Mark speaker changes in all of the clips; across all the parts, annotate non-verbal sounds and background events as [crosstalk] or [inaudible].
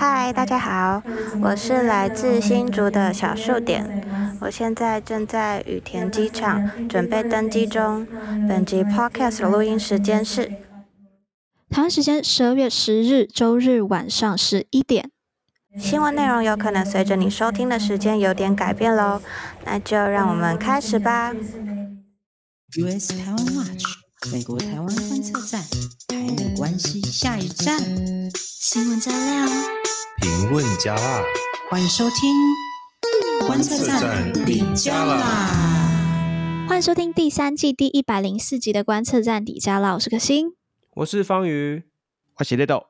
Speaker 1: 嗨，大家好，我是来自新竹的小数点，我现在正在羽田机场准备登机中。本集 Podcast 的录音时间是
Speaker 2: 台湾时间十二月十日周日晚上十一点。
Speaker 1: 新闻内容有可能随着你收听的时间有点改变喽，那就让我们开始吧。
Speaker 3: US 台湾 Watch，美国台湾观测站，台美关系下一站，新闻加料，
Speaker 4: 评论加辣，
Speaker 3: 欢迎收听观测站底加辣。
Speaker 2: 欢迎收听第三季第一百零四集的观测站底加辣，我是可心，
Speaker 5: 我是方瑜，
Speaker 4: 我是 Little。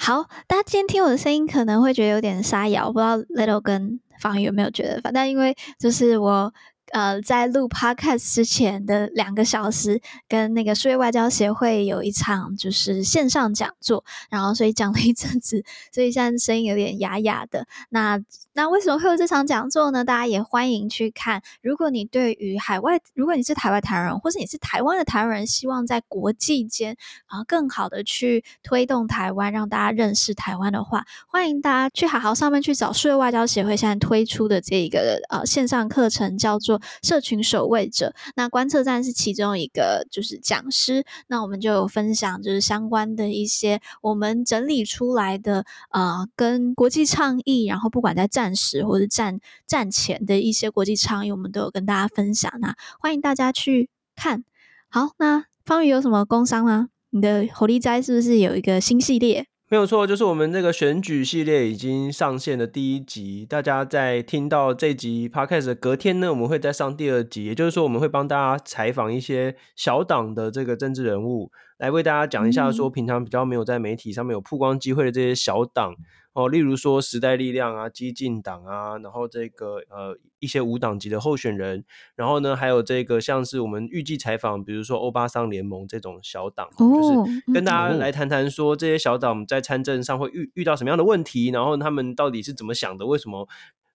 Speaker 2: 好，大家今天听我的声音可能会觉得有点沙哑，我不知道 Little 跟方宇有没有觉得，反正因为就是我。呃，在录 Podcast 之前的两个小时，跟那个数位外交协会有一场就是线上讲座，然后所以讲了一阵子，所以现在声音有点哑哑的。那那为什么会有这场讲座呢？大家也欢迎去看。如果你对于海外，如果你是台湾台湾人，或是你是台湾的台湾人，希望在国际间啊、更好的去推动台湾，让大家认识台湾的话，欢迎大家去好好上面去找数位外交协会现在推出的这一个呃线上课程，叫做。社群守卫者，那观测站是其中一个，就是讲师。那我们就有分享，就是相关的一些我们整理出来的，呃，跟国际倡议，然后不管在战战时或者战战前的一些国际倡议，我们都有跟大家分享。那欢迎大家去看。好，那方瑜有什么工商吗？你的猴狸斋是不是有一个新系列？
Speaker 5: 没有错，就是我们这个选举系列已经上线的第一集。大家在听到这集 Podcast 的隔天呢，我们会再上第二集。也就是说，我们会帮大家采访一些小党的这个政治人物，来为大家讲一下说平常比较没有在媒体上面有曝光机会的这些小党。哦，例如说时代力量啊、激进党啊，然后这个呃一些无党籍的候选人，然后呢还有这个像是我们预计采访，比如说欧巴桑联盟这种小党，哦、就是跟大家来谈谈说这些小党在参政上会遇遇到什么样的问题，然后他们到底是怎么想的，为什么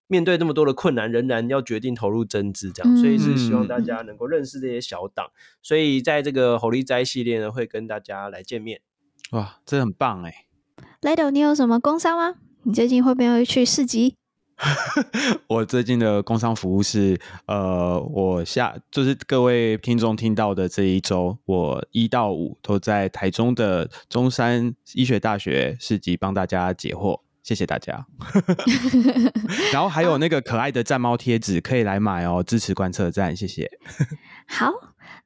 Speaker 5: 面对那么多的困难仍然要决定投入增资这样，所以是希望大家能够认识这些小党，所以在这个猴狸斋系列呢会跟大家来见面。
Speaker 4: 哇，这很棒哎
Speaker 2: ！Lido，你有什么工商吗？你最近会不会去市集？[laughs]
Speaker 4: 我最近的工商服务是，呃，我下就是各位听众听到的这一周，我一到五都在台中的中山医学大学市集帮大家解惑，谢谢大家。[laughs] 然后还有那个可爱的战猫贴纸可以来买哦，支持观测站，谢谢。[laughs]
Speaker 2: 好。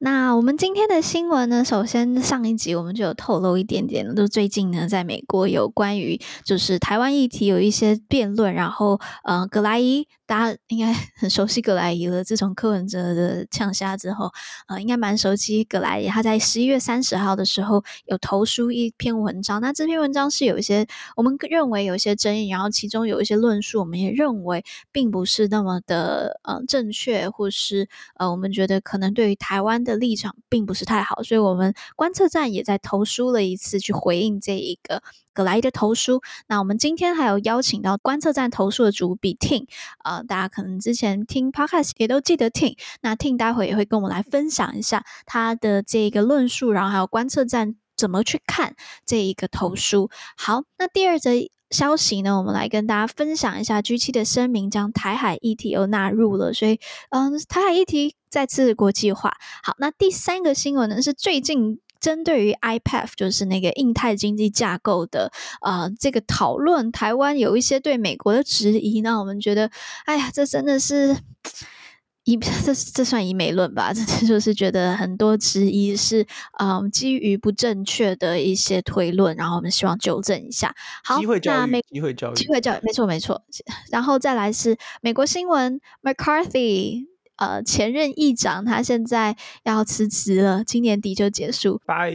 Speaker 2: 那我们今天的新闻呢，首先上一集我们就有透露一点点，就最近呢，在美国有关于就是台湾议题有一些辩论，然后呃，葛莱伊。大家应该很熟悉葛莱伊了。自从柯文哲的呛虾之后，呃，应该蛮熟悉葛莱仪。他在十一月三十号的时候有投书一篇文章，那这篇文章是有一些我们认为有一些争议，然后其中有一些论述，我们也认为并不是那么的呃正确，或是呃我们觉得可能对于台湾的的立场并不是太好，所以我们观测站也在投书了一次去回应这一个。格莱的投书，那我们今天还有邀请到观测站投书的主笔 Ting，呃，大家可能之前听 Podcast 也都记得 Ting，那 Ting 待会也会跟我们来分享一下他的这个论述，然后还有观测站怎么去看这一个投书。好，那第二则消息呢，我们来跟大家分享一下 G7 的声明将台海议题又纳入了，所以嗯，台海议题再次国际化。好，那第三个新闻呢是最近。针对于 IPEF 就是那个印太经济架构的呃这个讨论，台湾有一些对美国的质疑，那我们觉得，哎呀，这真的是以 [laughs] 这这算以美论吧？[laughs] 这就是觉得很多质疑是嗯基于不正确的一些推论，然后我们希望纠正一下。好，
Speaker 5: 机会教育，
Speaker 2: 那美
Speaker 5: 机会教育，
Speaker 2: 机会教育，没错没错。[laughs] 然后再来是美国新闻，McCarthy。呃，前任议长他现在要辞职了，今年底就结束。
Speaker 5: 拜，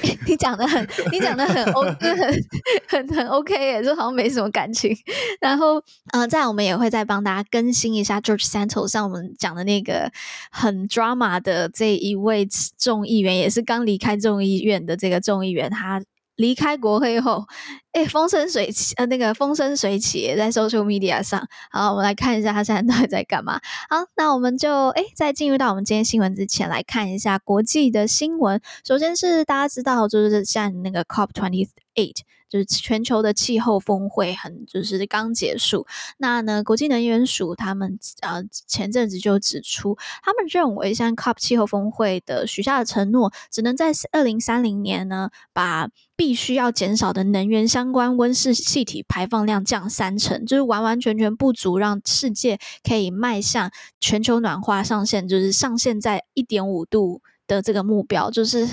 Speaker 5: [laughs]
Speaker 2: 你讲的很，你讲的很 O，[laughs] 很很很 OK 耶，就好像没什么感情。然后，呃，再我们也会再帮大家更新一下 George Santos，像我们讲的那个很 drama 的这一位众议员，也是刚离开众议院的这个众议员，他。离开国会后，哎，风生水起，呃，那个风生水起在 social media 上。好，我们来看一下他现在到底在干嘛。好，那我们就哎，在进入到我们今天新闻之前，来看一下国际的新闻。首先是大家知道，就是像那个 COP twenty eight。就是全球的气候峰会很就是刚结束。那呢，国际能源署他们呃前阵子就指出，他们认为像 COP 气候峰会的许下的承诺，只能在二零三零年呢把必须要减少的能源相关温室气体排放量降三成，就是完完全全不足，让世界可以迈向全球暖化上限，就是上限在一点五度的这个目标，就是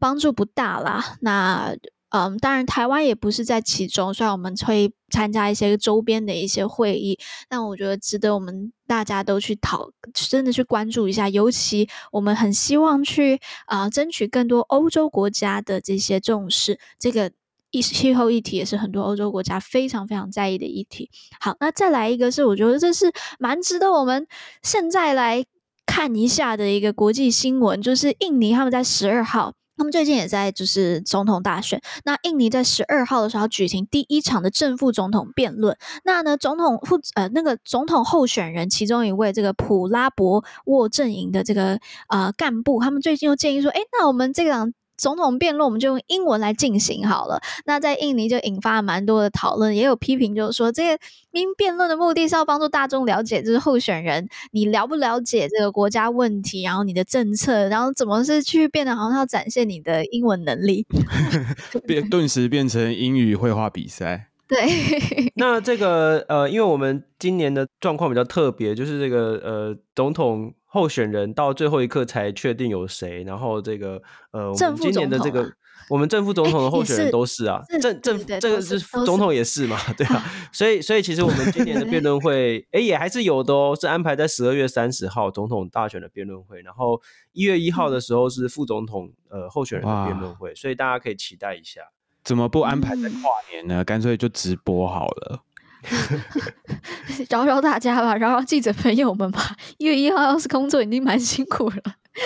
Speaker 2: 帮助不大啦。那嗯，当然台湾也不是在其中，虽然我们会参加一些周边的一些会议，但我觉得值得我们大家都去讨，真的去关注一下。尤其我们很希望去啊、争取更多欧洲国家的这些重视这个气气候议题，也是很多欧洲国家非常非常在意的议题。好，那再来一个是，我觉得这是蛮值得我们现在来看一下的一个国际新闻，就是印尼他们在十二号。他们最近也在就是总统大选。那印尼在十二号的时候举行第一场的正副总统辩论。那呢，总统副呃那个总统候选人其中一位这个普拉博沃阵营的这个呃干部，他们最近又建议说，哎，那我们这个。总统辩论我们就用英文来进行好了。那在印尼就引发了蛮多的讨论，也有批评，就是说这个因辩论的目的是要帮助大众了解，就是候选人你了不了解这个国家问题，然后你的政策，然后怎么是去变得好像要展现你的英文能力 [laughs] [laughs]
Speaker 4: 变顿时变成英语绘画比赛。
Speaker 2: 对，[laughs]
Speaker 5: 那这个呃，因为我们今年的状况比较特别，就是这个呃总统。候选人到最后一刻才确定有谁，然后这个呃，我们今年的这个我们正副总统的候选人都是啊，是正正这个是总统也是嘛，对啊，[laughs] 所以所以其实我们今年的辩论会，哎，也还是有的哦，是安排在十二月三十号总统大选的辩论会，然后一月一号的时候是副总统呃候选人的辩论会，所以大家可以期待一下。
Speaker 4: 怎么不安排在跨年呢？干脆就直播好了。[laughs]
Speaker 2: 饶饶大家吧，饶饶记者朋友们吧。一月一号要是工作已经蛮辛苦了。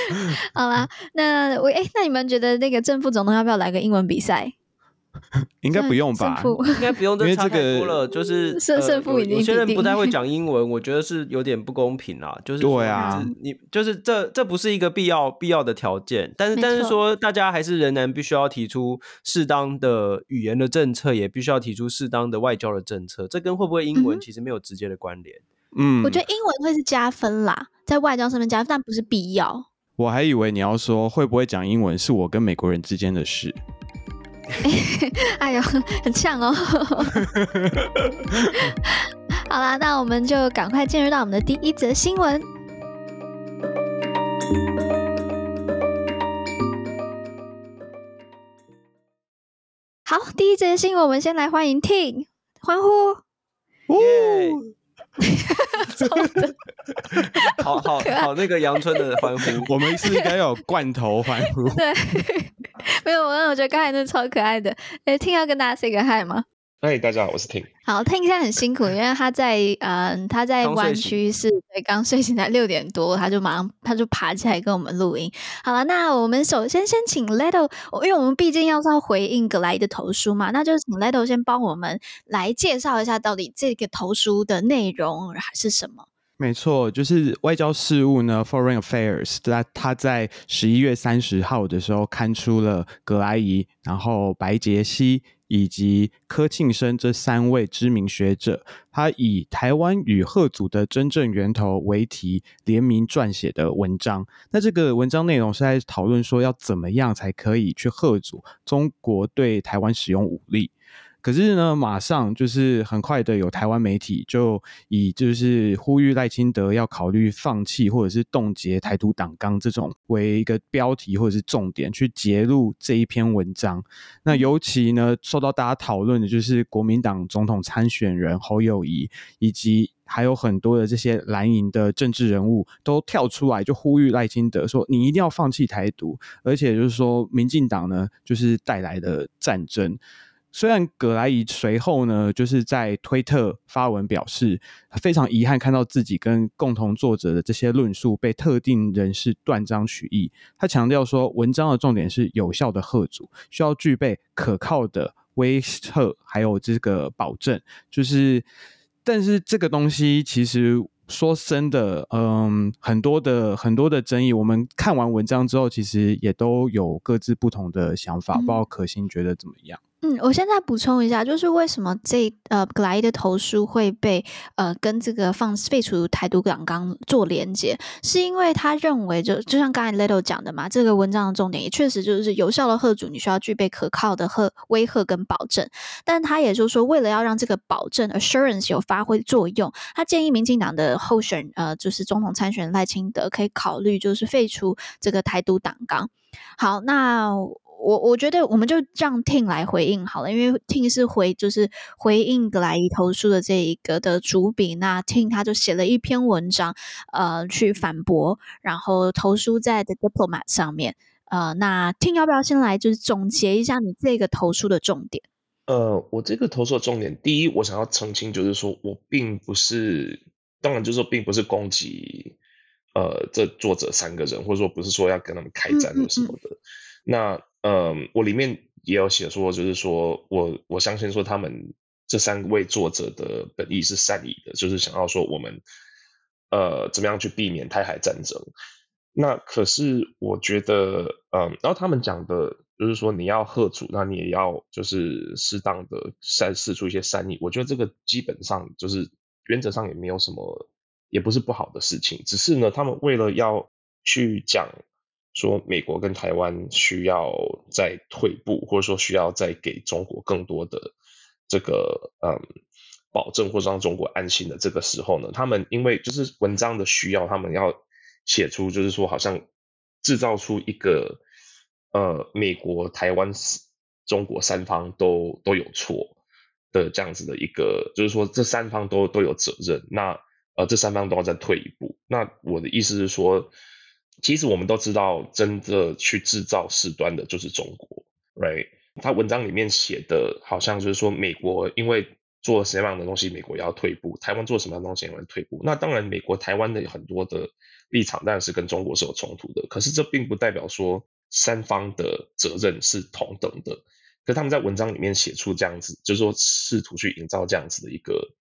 Speaker 2: [laughs] 好啦，那我哎、欸，那你们觉得那个正副总统要不要来个英文比赛？[laughs]
Speaker 4: 应该不用吧？
Speaker 5: 应该不用，这差太多了。就是 [laughs]
Speaker 2: 胜胜负已经。
Speaker 5: 有些人不太会 [laughs] 讲英文，我觉得是有点不公平啦。就是
Speaker 4: 对啊，
Speaker 5: 你就是这这不是一个必要必要的条件。但是但是说，大家还是仍然必须要提出适当的语言的政策，也必须要提出适当的外交的政策。这跟会不会英文其实没有直接的关联。
Speaker 4: 嗯，
Speaker 2: 我觉得英文会是加分啦，在外交上面加分，但不是必要。
Speaker 4: 我还以为你要说会不会讲英文是我跟美国人之间的事。[laughs]
Speaker 2: 哎呦，很呛哦！[laughs] 好啦，那我们就赶快进入到我们的第一则新闻。好，第一则新闻，我们先来欢迎 Ting，欢呼！
Speaker 5: 哦 [laughs] [laughs] 好好好，那个阳春的欢呼，[laughs]
Speaker 4: 我们是应该有罐头欢呼。
Speaker 2: 对，没有，我我觉得刚才那超可爱的。哎，Ting 要跟大家 say 个 hi 吗？
Speaker 6: 嗨，大家好，我是 Ting。
Speaker 2: 好，Ting 现在很辛苦，因为他在嗯，他在湾区是对刚睡醒才六点多，他就马上他就爬起来跟我们录音。好了，那我们首先先请 Leto，因为我们毕竟要是要回应葛莱伊的投书嘛，那就请 Leto 先帮我们来介绍一下到底这个投书的内容还是什么。
Speaker 4: 没错，就是外交事务呢，Foreign Affairs，他他在十一月三十号的时候刊出了葛莱伊，然后白洁熙。以及柯庆生这三位知名学者，他以“台湾与贺祖的真正源头”为题联名撰写的文章。那这个文章内容是在讨论说，要怎么样才可以去贺祖中国对台湾使用武力。可是呢，马上就是很快的，有台湾媒体就以就是呼吁赖清德要考虑放弃或者是冻结台独党纲这种为一个标题或者是重点去揭露这一篇文章。那尤其呢，受到大家讨论的就是国民党总统参选人侯友谊，以及还有很多的这些蓝营的政治人物都跳出来就呼吁赖清德说：“你一定要放弃台独，而且就是说民进党呢就是带来的战争。”虽然葛莱伊随后呢，就是在推特发文表示，非常遗憾看到自己跟共同作者的这些论述被特定人士断章取义。他强调说，文章的重点是有效的吓阻，需要具备可靠的威慑，还有这个保证。就是，但是这个东西其实说真的，嗯，很多的很多的争议。我们看完文章之后，其实也都有各自不同的想法。不知道可心觉得怎么样？
Speaker 2: 嗯，我现在补充一下，就是为什么这呃葛莱的投书会被呃跟这个放废除台独党纲做连结，是因为他认为就就像刚才 Little 讲的嘛，这个文章的重点也确实就是有效的吓阻，你需要具备可靠的吓威吓跟保证，但他也就是说，为了要让这个保证 assurance 有发挥作用，他建议民进党的候选呃就是总统参选赖清德可以考虑就是废除这个台独党纲。好，那。我我觉得我们就让 Ting 来回应好了，因为 Ting 是回就是回应格莱伊投书的这一个的主笔，那 Ting 他就写了一篇文章，呃，去反驳，然后投书在 The Diplomat 上面，呃，那 Ting 要不要先来就是总结一下你这个投书的重点？
Speaker 6: 呃，我这个投诉的重点，第一，我想要澄清，就是说我并不是，当然就是说并不是攻击，呃，这作者三个人，或者说不是说要跟他们开战或什么的，嗯嗯嗯那。嗯，我里面也有写说，就是说我我相信说他们这三位作者的本意是善意的，就是想要说我们呃怎么样去避免台海战争。那可是我觉得，嗯，然后他们讲的就是说你要吓阻，那你也要就是适当的善释出一些善意。我觉得这个基本上就是原则上也没有什么，也不是不好的事情，只是呢，他们为了要去讲。说美国跟台湾需要再退步，或者说需要再给中国更多的这个嗯保证，或者让中国安心的这个时候呢，他们因为就是文章的需要，他们要写出就是说好像制造出一个呃美国、台湾、中国三方都都有错的这样子的一个，就是说这三方都都有责任，那呃这三方都要再退一步。那我的意思是说。其实我们都知道，真的去制造事端的就是中国，right？他文章里面写的，好像就是说，美国因为做什么样的东西，美国也要退步；台湾做什么样的东西，也要退步。那当然，美国、台湾的很多的立场，当然是跟中国是有冲突的。可是这并不代表说三方的责任是同等的。可他们在文章里面写出这样子，就是说试图去营造这样子的一个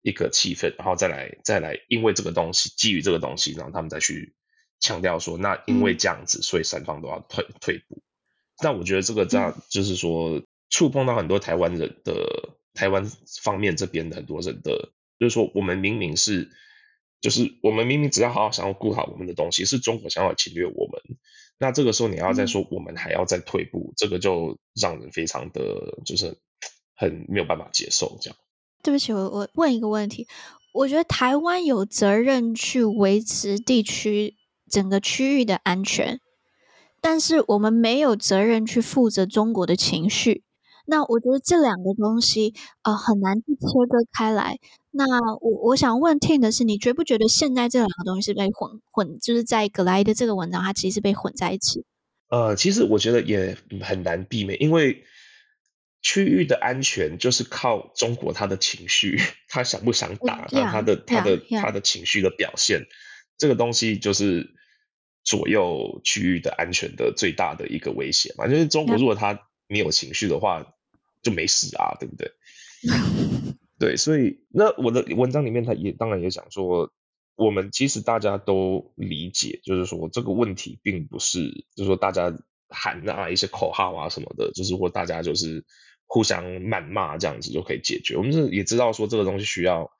Speaker 6: 一个气氛，然后再来再来，因为这个东西，基于这个东西，然后他们再去。强调说，那因为这样子，所以三方都要退退步。那我觉得这个这样就是说，触碰到很多台湾人的台湾方面这边的很多人的，就是说，我们明明是，就是我们明明只要好好想要顾好我们的东西，是中国想要侵略我们。那这个时候你要再说我们还要再退步，这个就让人非常的就是很没有办法接受。这样，
Speaker 2: 对不起，我我问一个问题，我觉得台湾有责任去维持地区。整个区域的安全，但是我们没有责任去负责中国的情绪。那我觉得这两个东西呃很难去切割开来。那我我想问 Ting 的是，你觉不觉得现在这两个东西是被混混，就是在格莱伊的这个文章，它其实是被混在一起？
Speaker 6: 呃，其实我觉得也很难避免，因为区域的安全就是靠中国他的情绪，他想不想打，他、yeah, 他的他的 yeah. 他的情绪的表现，这个东西就是。左右区域的安全的最大的一个威胁嘛，就是中国如果他没有情绪的话，就没事啊，对不对？[laughs] 对，所以那我的文章里面他也当然也讲说，我们其实大家都理解，就是说这个问题并不是，就是说大家喊啊一些口号啊什么的，就是或大家就是互相谩骂这样子就可以解决。我们是也知道说这个东西需要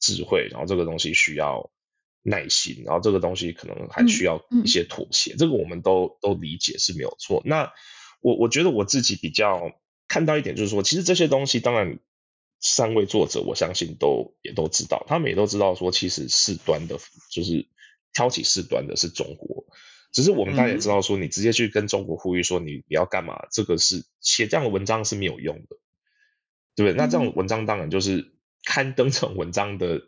Speaker 6: 智慧，然后这个东西需要。耐心，然后这个东西可能还需要一些妥协，嗯嗯、这个我们都都理解是没有错。那我我觉得我自己比较看到一点就是说，其实这些东西当然三位作者我相信都也都知道，他们也都知道说，其实事端的，就是挑起事端的是中国。只是我们大家也知道说，你直接去跟中国呼吁说你你要干嘛，这个是写这样的文章是没有用的，对不对？那这样的文章当然就是刊登成文章的。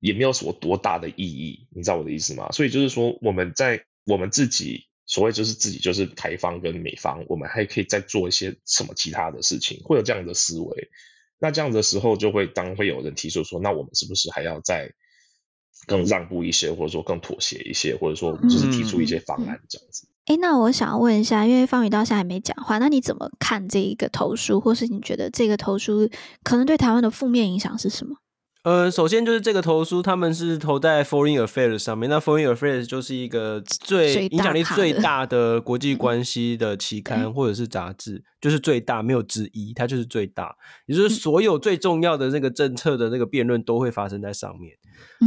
Speaker 6: 也没有什么多大的意义，你知道我的意思吗？所以就是说，我们在我们自己所谓就是自己就是台方跟美方，我们还可以再做一些什么其他的事情，会有这样的思维。那这样的时候，就会当会有人提出说，那我们是不是还要再更让步一些，或者说更妥协一些，或者说就是提出一些方案这样子？
Speaker 2: 哎、嗯嗯，那我想要问一下，因为方宇到现在还没讲话，那你怎么看这一个投书，或是你觉得这个投书可能对台湾的负面影响是什么？
Speaker 5: 呃，首先就是这个投书，他们是投在 Foreign Affairs 上面。那 Foreign Affairs 就是一个最影响力最大的国际关系的期刊或者是杂志，就是最大没有之一，它就是最大，也就是所有最重要的那个政策的那个辩论都会发生在上面。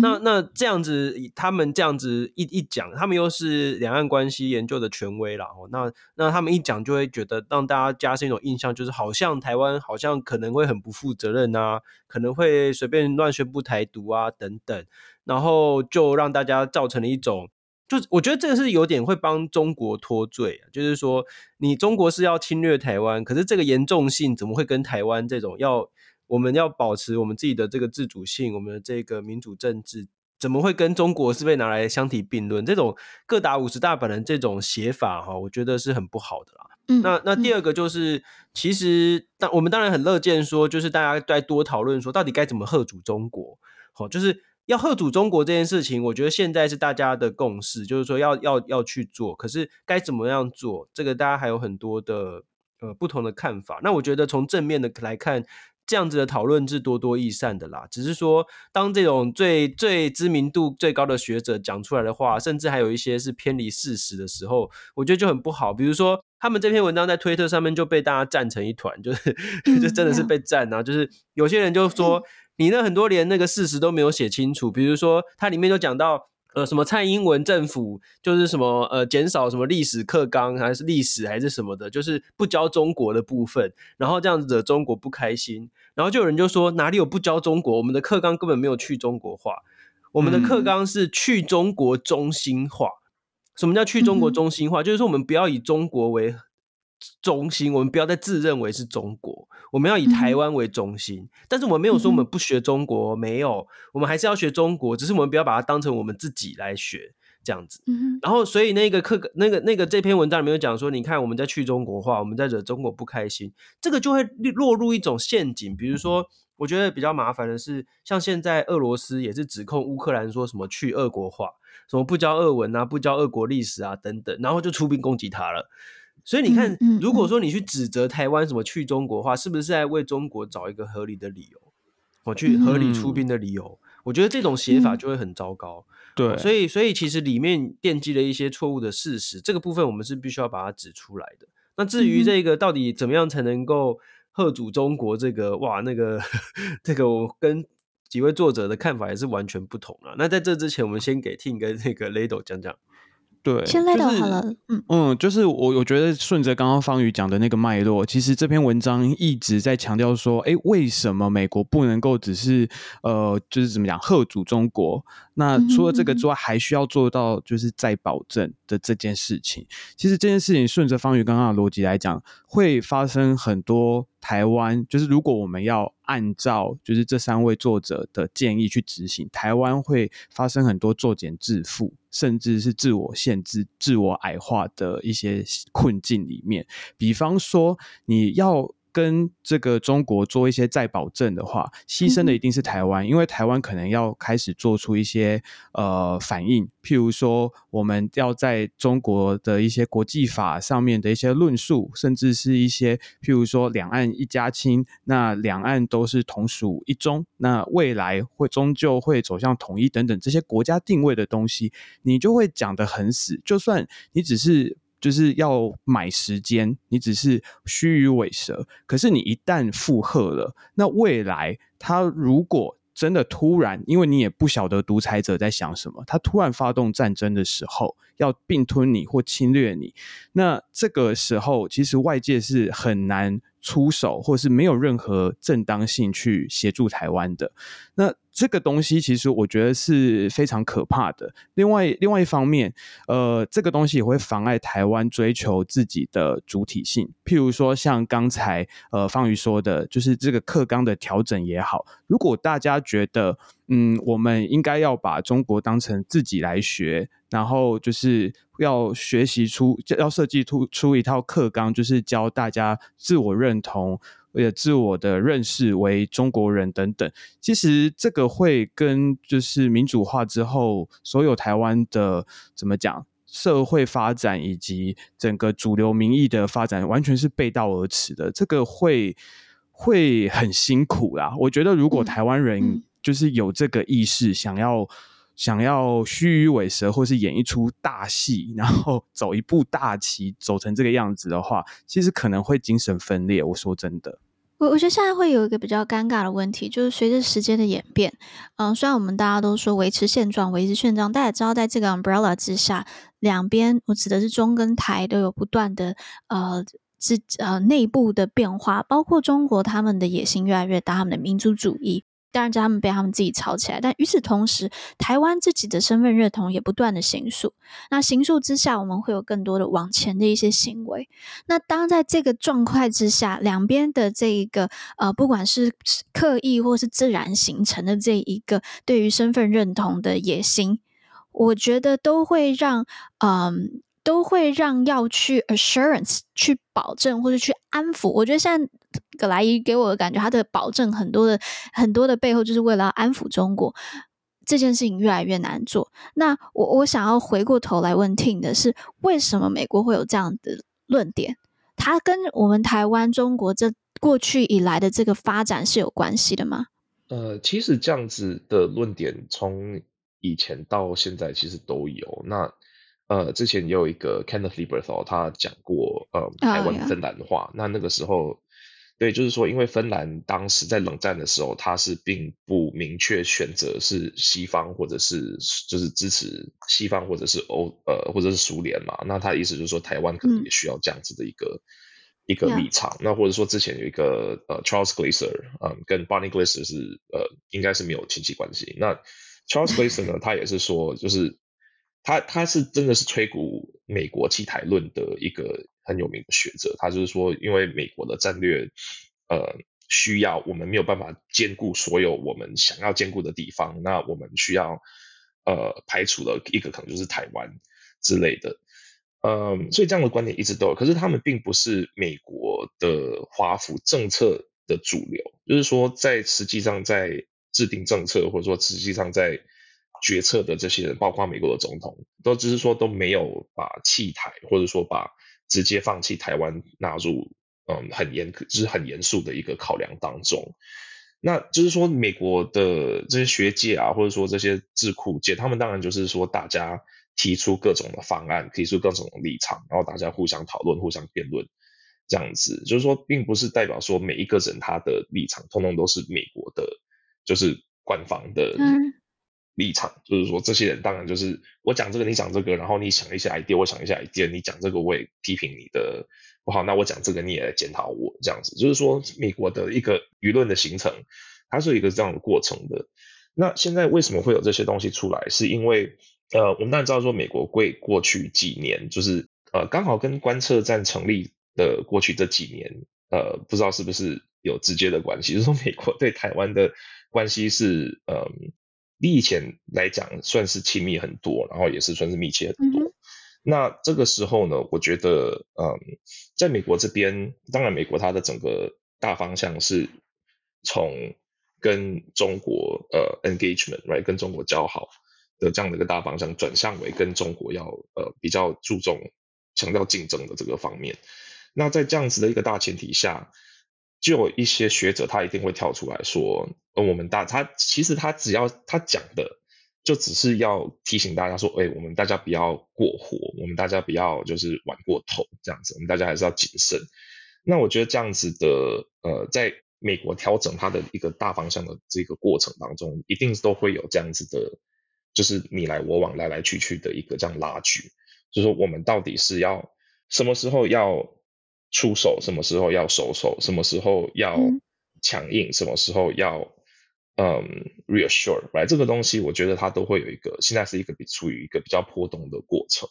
Speaker 5: 那那这样子，他们这样子一一讲，他们又是两岸关系研究的权威啦。哦，那那他们一讲，就会觉得让大家加深一种印象，就是好像台湾好像可能会很不负责任啊，可能会随便乱宣布台独啊等等，然后就让大家造成了一种，就是我觉得这个是有点会帮中国脱罪，啊就是说你中国是要侵略台湾，可是这个严重性怎么会跟台湾这种要？我们要保持我们自己的这个自主性，我们的这个民主政治，怎么会跟中国是被拿来相提并论？这种各打五十大板的这种写法，哈，我觉得是很不好的啦。嗯，那那第二个就是，其实当我们当然很乐见说，就是大家再多讨论说，到底该怎么贺主中国？好，就是要贺主中国这件事情，我觉得现在是大家的共识，就是说要要要去做。可是该怎么样做，这个大家还有很多的呃不同的看法。那我觉得从正面的来看。这样子的讨论是多多益善的啦，只是说，当这种最最知名度最高的学者讲出来的话，甚至还有一些是偏离事实的时候，我觉得就很不好。比如说，他们这篇文章在推特上面就被大家战成一团，就是 [laughs] 就真的是被战啊！就是有些人就说，你那很多连那个事实都没有写清楚，比如说，它里面就讲到。呃，什么蔡英文政府就是什么呃，减少什么历史课纲还是历史还是什么的，就是不教中国的部分，然后这样子惹中国不开心，然后就有人就说哪里有不教中国？我们的课纲根本没有去中国化，我们的课纲是去中国中心化。嗯、什么叫去中国中心化？嗯、就是说我们不要以中国为中心，我们不要再自认为是中国。我们要以台湾为中心，嗯、但是我们没有说我们不学中国，嗯、没有，我们还是要学中国，只是我们不要把它当成我们自己来学这样子。嗯、然后，所以那个课，那个那个这篇文章里面有讲说，你看我们在去中国化，我们在惹中国不开心，这个就会落入一种陷阱。比如说，我觉得比较麻烦的是，像现在俄罗斯也是指控乌克兰说什么去俄国化，什么不教俄文啊，不教俄国历史啊等等，然后就出兵攻击他了。所以你看，如果说你去指责台湾什么去中国化，是不是在为中国找一个合理的理由？我去合理出兵的理由，我觉得这种写法就会很糟糕。对，所以所以其实里面奠基了一些错误的事实，这个部分我们是必须要把它指出来的。那至于这个到底怎么样才能够贺主中国，这个哇，那个 [laughs] 这个我跟几位作者的看法也是完全不同了。那在这之前，我们先给 Tim 跟那个 Lado 讲讲。
Speaker 4: 对，
Speaker 2: 先来到好了，
Speaker 4: 嗯嗯，就是我我觉得顺着刚刚方宇讲的那个脉络，其实这篇文章一直在强调说，哎，为什么美国不能够只是呃，就是怎么讲，吓阻中国？那除了这个之外，还需要做到就是再保证的这件事情。其实这件事情顺着方宇刚刚的逻辑来讲，会发生很多台湾，就是如果我们要按照就是这三位作者的建议去执行，台湾会发生很多作茧自缚，甚至是自我限制、自我矮化的一些困境里面。比方说，你要。跟这个中国做一些再保证的话，牺牲的一定是台湾，因为台湾可能要开始做出一些呃反应，譬如说我们要在中国的一些国际法上面的一些论述，甚至是一些譬如说两岸一家亲，那两岸都是同属一中，那未来会终究会走向统一等等这些国家定位的东西，你就会讲得很死，就算你只是。就是要买时间，你只是虚与委蛇。可是你一旦附和了，那未来他如果真的突然，因为你也不晓得独裁者在想什么，他突然发动战争的时候，要并吞你或侵略你，那这个时候其实外界是很难出手，或是没有任何正当性去协助台湾的。那这个东西其实我觉得是非常可怕的。另外，另外一方面，呃，这个东西也会妨碍台湾追求自己的主体性。譬如说，像刚才呃方宇说的，就是这个课纲的调整也好，如果大家觉得，嗯，我们应该要把中国当成自己来学，然后就是要学习出，要设计出出一套课纲，就是教大家自我认同。也自我的认识为中国人等等，其实这个会跟就是民主化之后所有台湾的怎么讲社会发展以及整个主流民意的发展完全是背道而驰的，这个会会很辛苦啦。我觉得如果台湾人就是有这个意识，想要想要虚与委蛇，或是演一出大戏，然后 [laughs] 走一步大棋，走成这个样子的话，其实可能会精神分裂。我说真的。
Speaker 2: 我我觉得现在会有一个比较尴尬的问题，就是随着时间的演变，嗯，虽然我们大家都说维持现状，维持现状，大家也知道在这个 umbrella 之下，两边我指的是中跟台都有不断的呃之呃内部的变化，包括中国他们的野心越来越大，他们的民族主义。当然，叫他们被他们自己吵起来，但与此同时，台湾自己的身份认同也不断的行塑。那行塑之下，我们会有更多的往前的一些行为。那当在这个状态之下，两边的这一个呃，不管是刻意或是自然形成的这一个对于身份认同的野心，我觉得都会让嗯。都会让要去 assurance 去保证或者去安抚。我觉得现在葛莱伊给我的感觉，他的保证很多的很多的背后，就是为了要安抚中国。这件事情越来越难做。那我我想要回过头来问 Tim 的是，为什么美国会有这样的论点？它跟我们台湾、中国这过去以来的这个发展是有关系的吗？
Speaker 6: 呃，其实这样子的论点从以前到现在其实都有。那呃，之前也有一个 Kenneth Lieberthal，他讲过呃台湾芬兰话。Oh. 那那个时候，对，就是说，因为芬兰当时在冷战的时候，他是并不明确选择是西方或者是就是支持西方或者是欧呃或者是苏联嘛。那他的意思就是说，台湾可能也需要这样子的一个、嗯、一个立场。那或者说之前有一个呃 Charles Glaser，嗯，跟 Barney Glaser 是呃应该是没有亲戚关系。那 Charles Glaser 呢，[laughs] 他也是说就是。他他是真的是吹鼓美国弃台论的一个很有名的学者，他就是说，因为美国的战略呃需要，我们没有办法兼顾所有我们想要兼顾的地方，那我们需要呃排除了一个可能就是台湾之类的，嗯，所以这样的观点一直都有，可是他们并不是美国的华府政策的主流，就是说在实际上在制定政策或者说实际上在。决策的这些人，包括美国的总统，都只是说都没有把弃台，或者说把直接放弃台湾纳入嗯很严，就是很严肃的一个考量当中。那就是说，美国的这些学界啊，或者说这些智库界，他们当然就是说大家提出各种的方案，提出各种的立场，然后大家互相讨论、互相辩论，这样子，就是说，并不是代表说每一个人他的立场通通都是美国的，就是官方的。立场就是说，这些人当然就是我讲这个，你讲这个，然后你想一下 idea，我想一下 idea，你讲这个我也批评你的不好，那我讲这个你也来检讨我，这样子就是说，美国的一个舆论的形成，它是一个这样的过程的。那现在为什么会有这些东西出来？是因为呃，我们当然知道说，美国过过去几年就是呃，刚好跟观测站成立的过去这几年，呃，不知道是不是有直接的关系，就是说美国对台湾的关系是嗯。呃比以前来讲算是亲密很多，然后也是算是密切很多。嗯、那这个时候呢，我觉得，嗯，在美国这边，当然美国它的整个大方向是从跟中国呃 engagement，right，跟中国交好的这样的一个大方向，转向为跟中国要呃比较注重强调竞争的这个方面。那在这样子的一个大前提下。就有一些学者，他一定会跳出来说，呃，我们大他其实他只要他讲的，就只是要提醒大家说，哎，我们大家不要过火，我们大家不要就是玩过头这样子，我们大家还是要谨慎。那我觉得这样子的，呃，在美国调整它的一个大方向的这个过程当中，一定都会有这样子的，就是你来我往，来来去去的一个这样拉锯，就是说我们到底是要什么时候要。出手什么时候要收手，什么时候要强硬，嗯、什么时候要嗯 reassure，来、right? 这个东西，我觉得它都会有一个，现在是一个比处于一个比较波动的过程，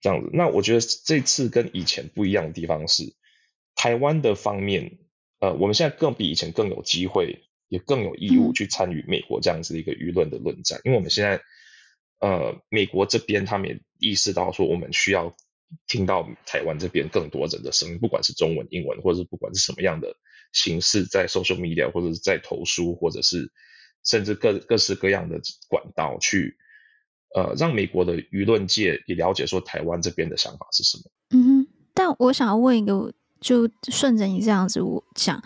Speaker 6: 这样子。那我觉得这次跟以前不一样的地方是，台湾的方面，呃，我们现在更比以前更有机会，也更有义务去参与美国这样子的一个舆论的论战，嗯、因为我们现在，呃，美国这边他们也意识到说，我们需要。听到台湾这边更多人的声音，不管是中文、英文，或者是不管是什么样的形式，在 social media 或者是在投书，或者是甚至各各式各样的管道去，呃，让美国的舆论界也了解说台湾这边的想法是什么。
Speaker 2: 嗯哼，但我想要问一个就顺着你这样子讲，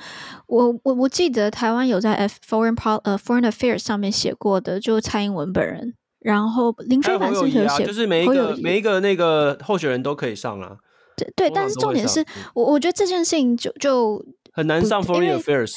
Speaker 2: 我我我记得台湾有在 F foreign pol 呃 foreign affairs 上面写过的，就蔡英文本人，然后林飞凡是有写？
Speaker 5: 就是每一个每一个那个候选人都可以上啊。
Speaker 2: 对对，但是重点是我我觉得这件事情就就
Speaker 5: 很难上 foreign affairs。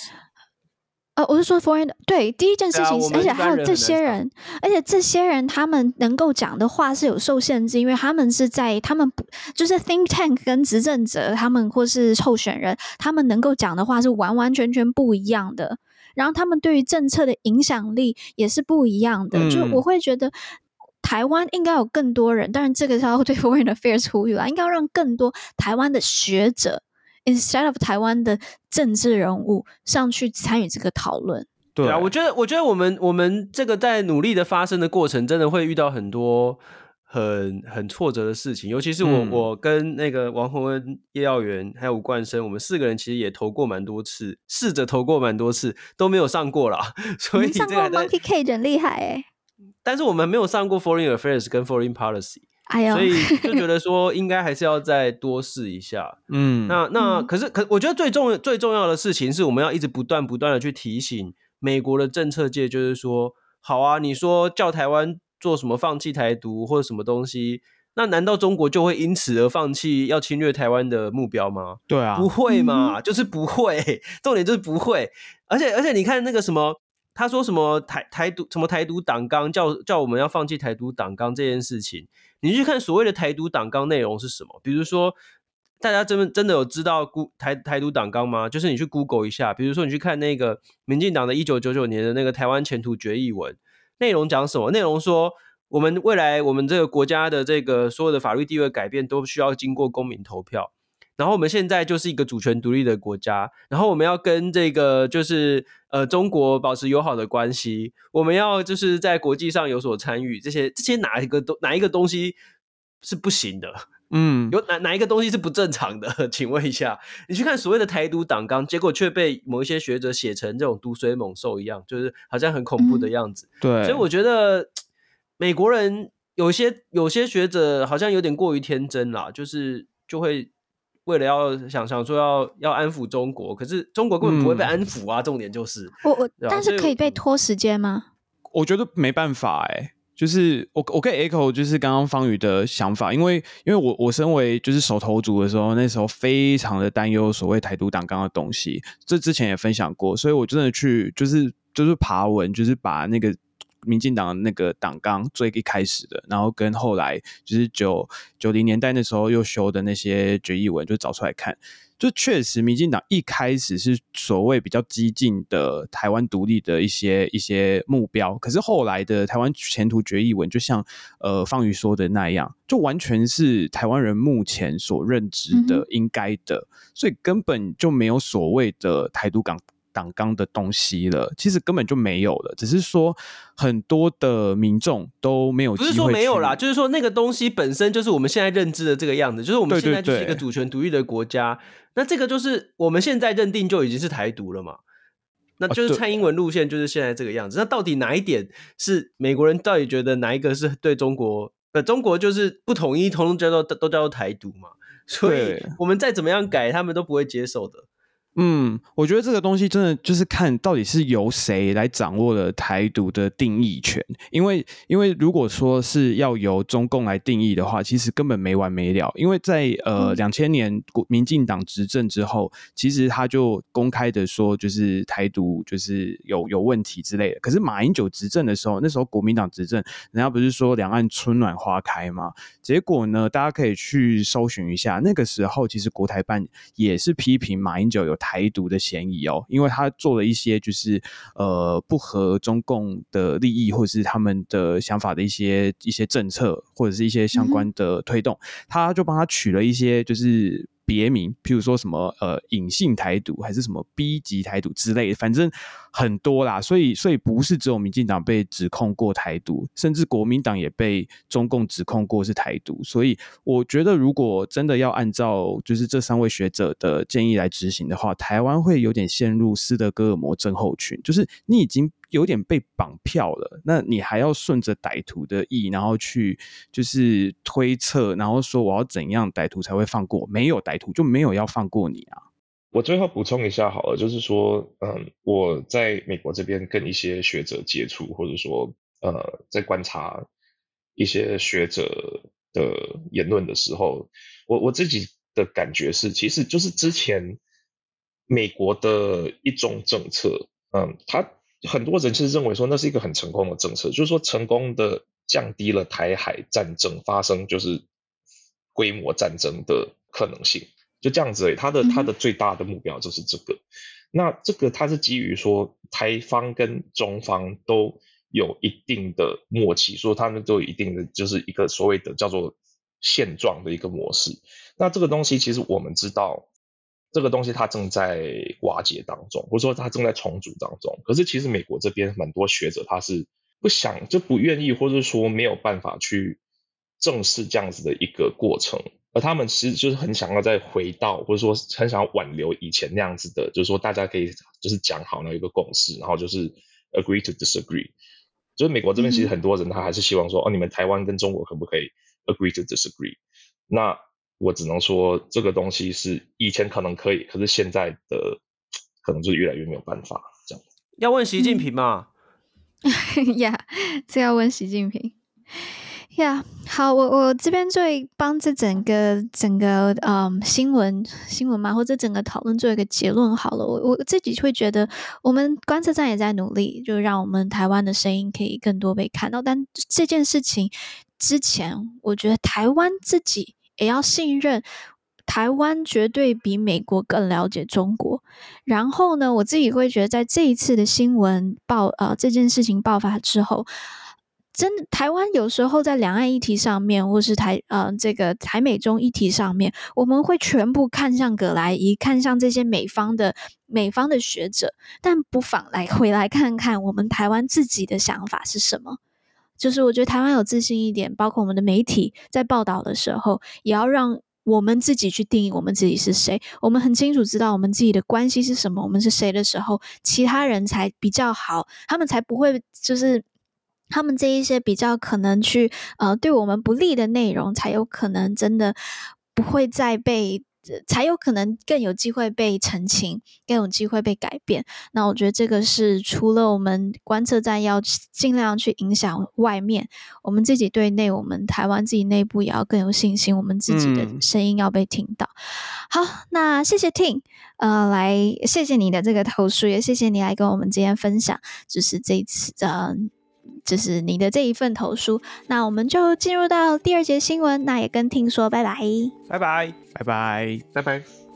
Speaker 2: 呃，我是说 foreign 对第一件事情，啊、而且还有这些人，而且这些人他们能够讲的话是有受限制，因为他们是在他们不就是 think tank 跟执政者他们或是候选人，他们能够讲的话是完完全全不一样的，然后他们对于政策的影响力也是不一样的，嗯、就我会觉得台湾应该有更多人，当然这个是要对 foreign affairs 呼吁啦，应该要让更多台湾的学者。Instead of 台湾的政治人物上去参与这个讨论，
Speaker 5: 对啊，我觉得，我觉得我们我们这个在努力的发生的过程，真的会遇到很多很很挫折的事情。尤其是我，嗯、我跟那个王洪恩、叶耀元还有吴冠生，我们四个人其实也投过蛮多次，试着投过蛮多次都没有上过啦。[laughs] 所以
Speaker 2: 上过 Monkey Cage 很厉害哎，
Speaker 5: 但是我们没有上过 Foreign Affairs 跟 Foreign Policy。
Speaker 2: 哎呦，
Speaker 5: 所以就觉得说应该还是要再多试一下。[laughs] 嗯，那那可是可我觉得最重最重要的事情是我们要一直不断不断的去提醒美国的政策界，就是说，好啊，你说叫台湾做什么放弃台独或者什么东西，那难道中国就会因此而放弃要侵略台湾的目标吗？
Speaker 4: 对啊，
Speaker 5: 不会嘛，就是不会，重点就是不会。而且而且你看那个什么，他说什么台台独什么台独党纲，叫叫我们要放弃台独党纲这件事情。你去看所谓的台独党纲内容是什么？比如说，大家真的真的有知道台台独党纲吗？就是你去 Google 一下，比如说你去看那个民进党的一九九九年的那个台湾前途决议文，内容讲什么？内容说我们未来我们这个国家的这个所有的法律地位改变都需要经过公民投票。然后我们现在就是一个主权独立的国家，然后我们要跟这个就是呃中国保持友好的关系，我们要就是在国际上有所参与，这些这些哪一个东哪一个东西是不行的？嗯，有哪哪一个东西是不正常的？[laughs] 请问一下，你去看所谓的台独党纲，结果却被某一些学者写成这种毒水猛兽一样，就是好像很恐怖的样子。
Speaker 4: 嗯、对，
Speaker 5: 所以我觉得美国人有些有些学者好像有点过于天真啦，就是就会。为了要想想说要要安抚中国，可是中国根本不会被安抚啊！嗯、重点就是
Speaker 2: 我我，但是可以被拖时间吗？
Speaker 4: 我觉得没办法哎、欸，就是我我可以 echo 就是刚刚方宇的想法，因为因为我我身为就是手头族的时候，那时候非常的担忧所谓台独党纲的东西，这之前也分享过，所以我真的去就是就是爬文，就是把那个。民进党那个党纲最一开始的，然后跟后来就是九九零年代那时候又修的那些决议文，就找出来看，就确实民进党一开始是所谓比较激进的台湾独立的一些一些目标，可是后来的台湾前途决议文，就像呃方宇说的那样，就完全是台湾人目前所认知的应该的，所以根本就没有所谓的台独港。党纲的东西了，其实根本就没有了，只是说很多的民众都没有。不是说没有啦，
Speaker 5: 就是说那个东西本身就是我们现在认知的这个样子，就是我们现在就是一个主权独立的国家。对对对，那这个就是我们现在认定就已经是台独了嘛？那就是蔡英文路线就是现在这个样子。那到底哪一点是美国人到底觉得哪一个是对中国？呃，中国就是不统一，统统叫做都叫做台独嘛？所以我们再怎么样改，他们都不会接受的。
Speaker 4: 嗯，我觉得这个东西真的就是看到底是由谁来掌握了台独的定义权，因为因为如果说是要由中共来定义的话，其实根本没完没了。因为在呃两千年国民进党执政之后，其实他就公开的说，就是台独就是有有问题之类的。可是马英九执政的时候，那时候国民党执政，人家不是说两岸春暖花开吗？结果呢，大家可以去搜寻一下，那个时候其实国台办也是批评马英九有台独的嫌疑哦，因为他做了一些就是呃不合中共的利益或者是他们的想法的一些一些政策或者是一些相关的推动，嗯、他就帮他取了一些就是。别名，譬如说什么呃隐性台独，还是什么 B 级台独之类的，反正很多啦。所以，所以不是只有民进党被指控过台独，甚至国民党也被中共指控过是台独。所以，我觉得如果真的要按照就是这三位学者的建议来执行的话，台湾会有点陷入斯德哥尔摩症候群，就是你已经有点被绑票了。那你还要顺着歹徒的意，然后去就是推测，然后说我要怎样歹徒才会放过？没有歹徒就没有要放过你啊！
Speaker 6: 我最后补充一下好了，就是说，嗯，我在美国这边跟一些学者接触，或者说，呃，在观察一些学者的言论的时候，我我自己的感觉是，其实就是之前美国的一种政策，嗯，他很多人其实认为说那是一个很成功的政策，就是说成功的降低了台海战争发生就是规模战争的可能性。就这样子，他的他的最大的目标就是这个。嗯、那这个他是基于说台方跟中方都有一定的默契，说他们都有一定的就是一个所谓的叫做现状的一个模式。那这个东西其实我们知道，这个东西它正在瓦解当中，或者说它正在重组当中。可是其实美国这边蛮多学者他是不想就不愿意，或者说没有办法去正视这样子的一个过程。而他们其实就是很想要再回到，或者说很想要挽留以前那样子的，就是说大家可以就是讲好那一个共识，然后就是 agree to disagree。就是美国这边其实很多人他还是希望说，哦，你们台湾跟中国可不可以 agree to disagree？那我只能说这个东西是以前可能可以，可是现在的可能就是越来越没有办法这样。
Speaker 5: 要问习近平嘛？[laughs]
Speaker 2: 呀，这要问习近平。呀，yeah, 好，我我这边最帮这整个整个嗯新闻新闻嘛，或者整个讨论做一个结论好了。我我自己会觉得，我们观测站也在努力，就让我们台湾的声音可以更多被看到。但这件事情之前，我觉得台湾自己也要信任，台湾绝对比美国更了解中国。然后呢，我自己会觉得，在这一次的新闻爆呃这件事情爆发之后。真的，台湾有时候在两岸议题上面，或是台呃这个台美中议题上面，我们会全部看向葛莱仪，看向这些美方的美方的学者，但不妨来回来看看我们台湾自己的想法是什么。就是我觉得台湾有自信一点，包括我们的媒体在报道的时候，也要让我们自己去定义我们自己是谁。我们很清楚知道我们自己的关系是什么，我们是谁的时候，其他人才比较好，他们才不会就是。他们这一些比较可能去呃对我们不利的内容，才有可能真的不会再被，才有可能更有机会被澄清，更有机会被改变。那我觉得这个是除了我们观测站要尽量去影响外面，我们自己对内，我们台湾自己内部也要更有信心，我们自己的声音要被听到。嗯、好，那谢谢 Tim，呃，来谢谢你的这个投诉，也谢谢你来跟我们今天分享，就是这一次的。这是你的这一份投书，那我们就进入到第二节新闻，那也跟 Tim 说拜拜，
Speaker 5: 拜拜，
Speaker 4: 拜拜，
Speaker 6: 拜拜。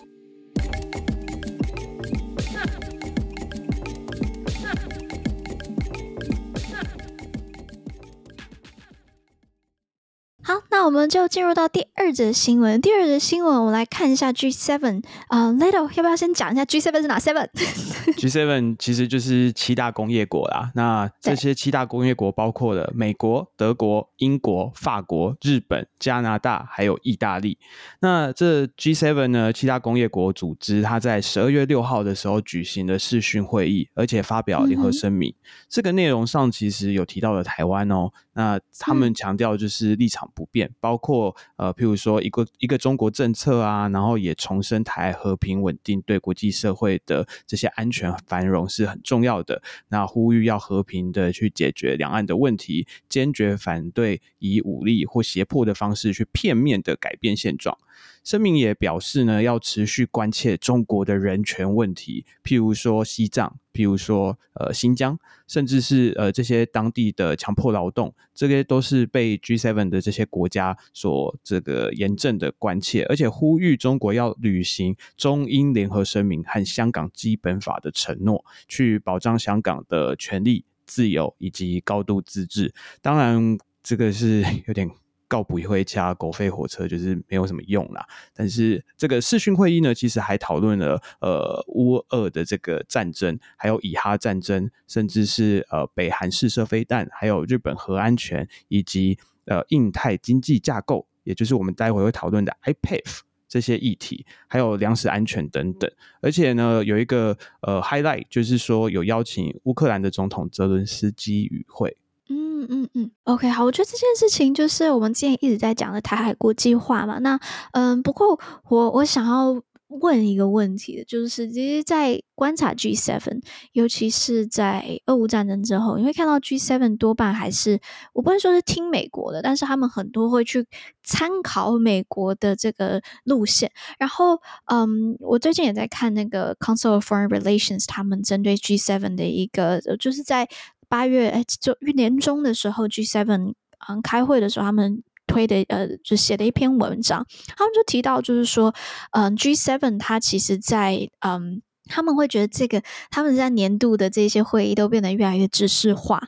Speaker 2: 好，那我们就进入到第二则新闻。第二则新闻，我们来看一下 G7。啊、uh,，Little 要不要先讲一下 G7 是哪 seven？G7 [laughs]
Speaker 4: 其实就是七大工业国啦。那这些七大工业国包括了美国、德国、英国、法国、日本、加拿大，还有意大利。那这 G7 呢，七大工业国组织，它在十二月六号的时候举行了视讯会议，而且发表联合声明。这个内容上其实有提到了台湾哦。那他们强调就是立场不变，包括呃，譬如说一个一个中国政策啊，然后也重申台海和平稳定对国际社会的这些安全繁荣是很重要的。那呼吁要和平的去解决两岸的问题，坚决反对以武力或胁迫的方式去片面的改变现状。声明也表示呢，要持续关切中国的人权问题，譬如说西藏，譬如说呃新疆，甚至是呃这些当地的强迫劳动，这些都是被 G7 的这些国家所这个严正的关切，而且呼吁中国要履行中英联合声明和香港基本法的承诺，去保障香港的权利、自由以及高度自治。当然，这个是有点。告不会加，狗吠火车就是没有什么用啦。但是这个视讯会议呢，其实还讨论了呃乌俄的这个战争，还有以哈战争，甚至是呃北韩试射飞弹，还有日本核安全，以及呃印太经济架构，也就是我们待会会讨论的 IPF。这些议题，还有粮食安全等等。而且呢，有一个呃 highlight，就是说有邀请乌克兰的总统泽伦斯基与会。
Speaker 2: 嗯嗯嗯，OK，好，我觉得这件事情就是我们之前一直在讲的台海国际化嘛。那嗯，不过我我想要。问一个问题，就是其实，在观察 G7，尤其是在俄乌战争之后，你会看到 G7 多半还是，我不能说是听美国的，但是他们很多会去参考美国的这个路线。然后，嗯，我最近也在看那个 Council of Foreign Relations，他们针对 G7 的一个，就是在八月哎，就年中的时候，G Seven 嗯开会的时候，他们。推的呃，就写了一篇文章，他们就提到，就是说，嗯、，G Seven 它其实在，嗯，他们会觉得这个他们在年度的这些会议都变得越来越知识化，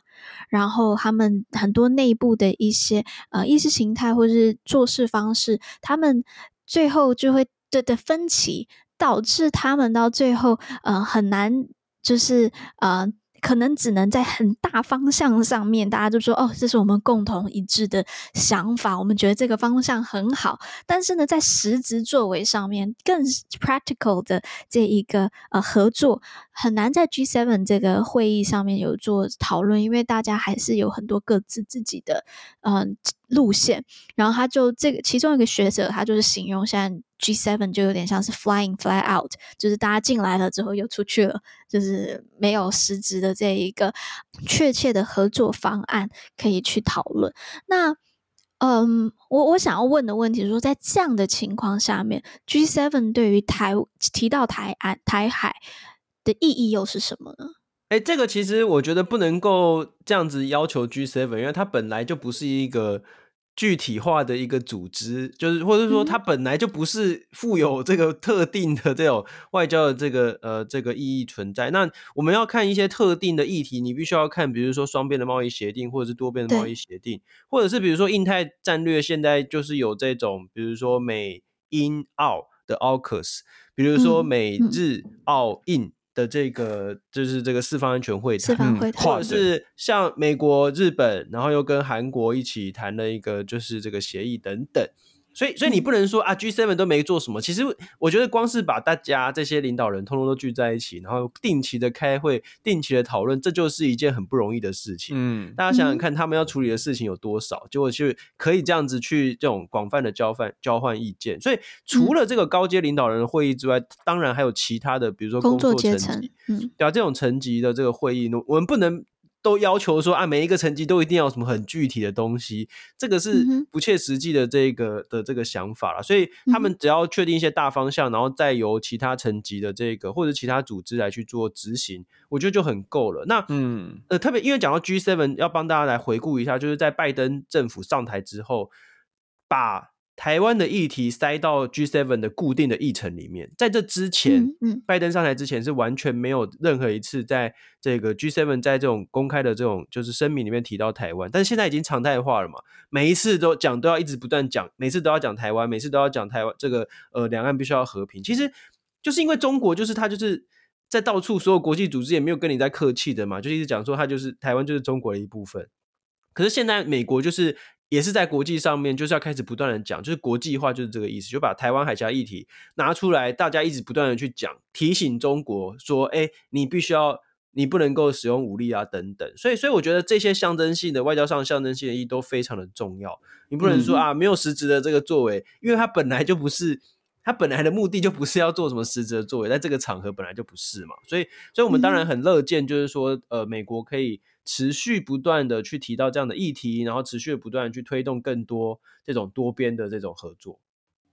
Speaker 2: 然后他们很多内部的一些呃意识形态或是做事方式，他们最后就会的的分歧，导致他们到最后呃很难，就是呃。可能只能在很大方向上面，大家就说哦，这是我们共同一致的想法，我们觉得这个方向很好。但是呢，在实质作为上面，更 practical 的这一个呃合作，很难在 G7 这个会议上面有做讨论，因为大家还是有很多各自自己的嗯。路线，然后他就这个其中一个学者，他就是形容现在 G7 就有点像是 flying fly out，就是大家进来了之后又出去了，就是没有实质的这一个确切的合作方案可以去讨论。那，嗯，我我想要问的问题是说，在这样的情况下面，G7 对于台提到台安台海的意义又是什么呢？
Speaker 5: 哎，这个其实我觉得不能够这样子要求 G Seven，因为它本来就不是一个具体化的一个组织，就是或者说它本来就不是富有这个特定的这种外交的这个呃这个意义存在。那我们要看一些特定的议题，你必须要看，比如说双边的贸易协定，或者是多边的贸易协定，或者是比如说印太战略，现在就是有这种，比如说美英澳的 AUKUS，比如说美日澳印。的这个就是这个四方安全会谈，
Speaker 2: 会
Speaker 5: 或者是像美国、日本，然后又跟韩国一起谈了一个就是这个协议等等。所以，所以你不能说啊，G7 都没做什么。其实，我觉得光是把大家这些领导人通通都聚在一起，然后定期的开会、定期的讨论，这就是一件很不容易的事情。嗯，大家想想看，他们要处理的事情有多少，结果就可以这样子去这种广泛的交换、交换意见。所以，除了这个高阶领导人的会议之外，当然还有其他的，比如说工作层级，嗯，对啊，这种层级的这个会议，我们不能。都要求说啊，每一个层级都一定要有什么很具体的东西，这个是不切实际的这个的这个想法了。所以他们只要确定一些大方向，然后再由其他层级的这个或者其他组织来去做执行，我觉得就很够了。那嗯呃，特别因为讲到 G seven，要帮大家来回顾一下，就是在拜登政府上台之后，把。台湾的议题塞到 G7 的固定的议程里面，在这之前，嗯嗯，拜登上台之前是完全没有任何一次在这个 G7 在这种公开的这种就是声明里面提到台湾，但是现在已经常态化了嘛，每一次都讲都要一直不断讲，每次都要讲台湾，每次都要讲台湾这个呃两岸必须要和平，其实就是因为中国就是他就是在到处所有国际组织也没有跟你在客气的嘛，就一直讲说他就是台湾就是中国的一部分，可是现在美国就是。也是在国际上面，就是要开始不断的讲，就是国际化就是这个意思，就把台湾海峡议题拿出来，大家一直不断的去讲，提醒中国说，哎，你必须要，你不能够使用武力啊，等等。所以，所以我觉得这些象征性的外交上象征性的意义都非常的重要。你不能说啊，没有实质的这个作为，因为它本来就不是，它本来的目的就不是要做什么实质的作为，在这个场合本来就不是嘛。所以，所以我们当然很乐见，就是说，呃，美国可以。持续不断的去提到这样的议题，然后持续不断的去推动更多这种多边的这种合作。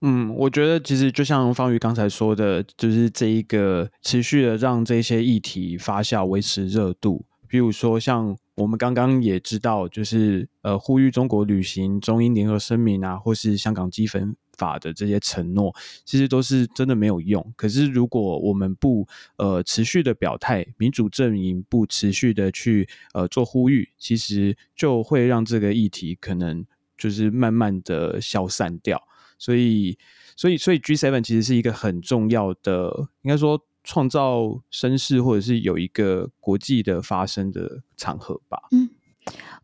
Speaker 4: 嗯，我觉得其实就像方宇刚才说的，就是这一个持续的让这些议题发酵、维持热度。比如说，像我们刚刚也知道，就是呃，呼吁中国履行中英联合声明啊，或是香港基本法的这些承诺，其实都是真的没有用。可是，如果我们不呃持续的表态，民主阵营不持续的去呃做呼吁，其实就会让这个议题可能就是慢慢的消散掉。所以，所以，所以 G7 其实是一个很重要的，应该说。创造声势，或者是有一个国际的发声的场合吧。嗯，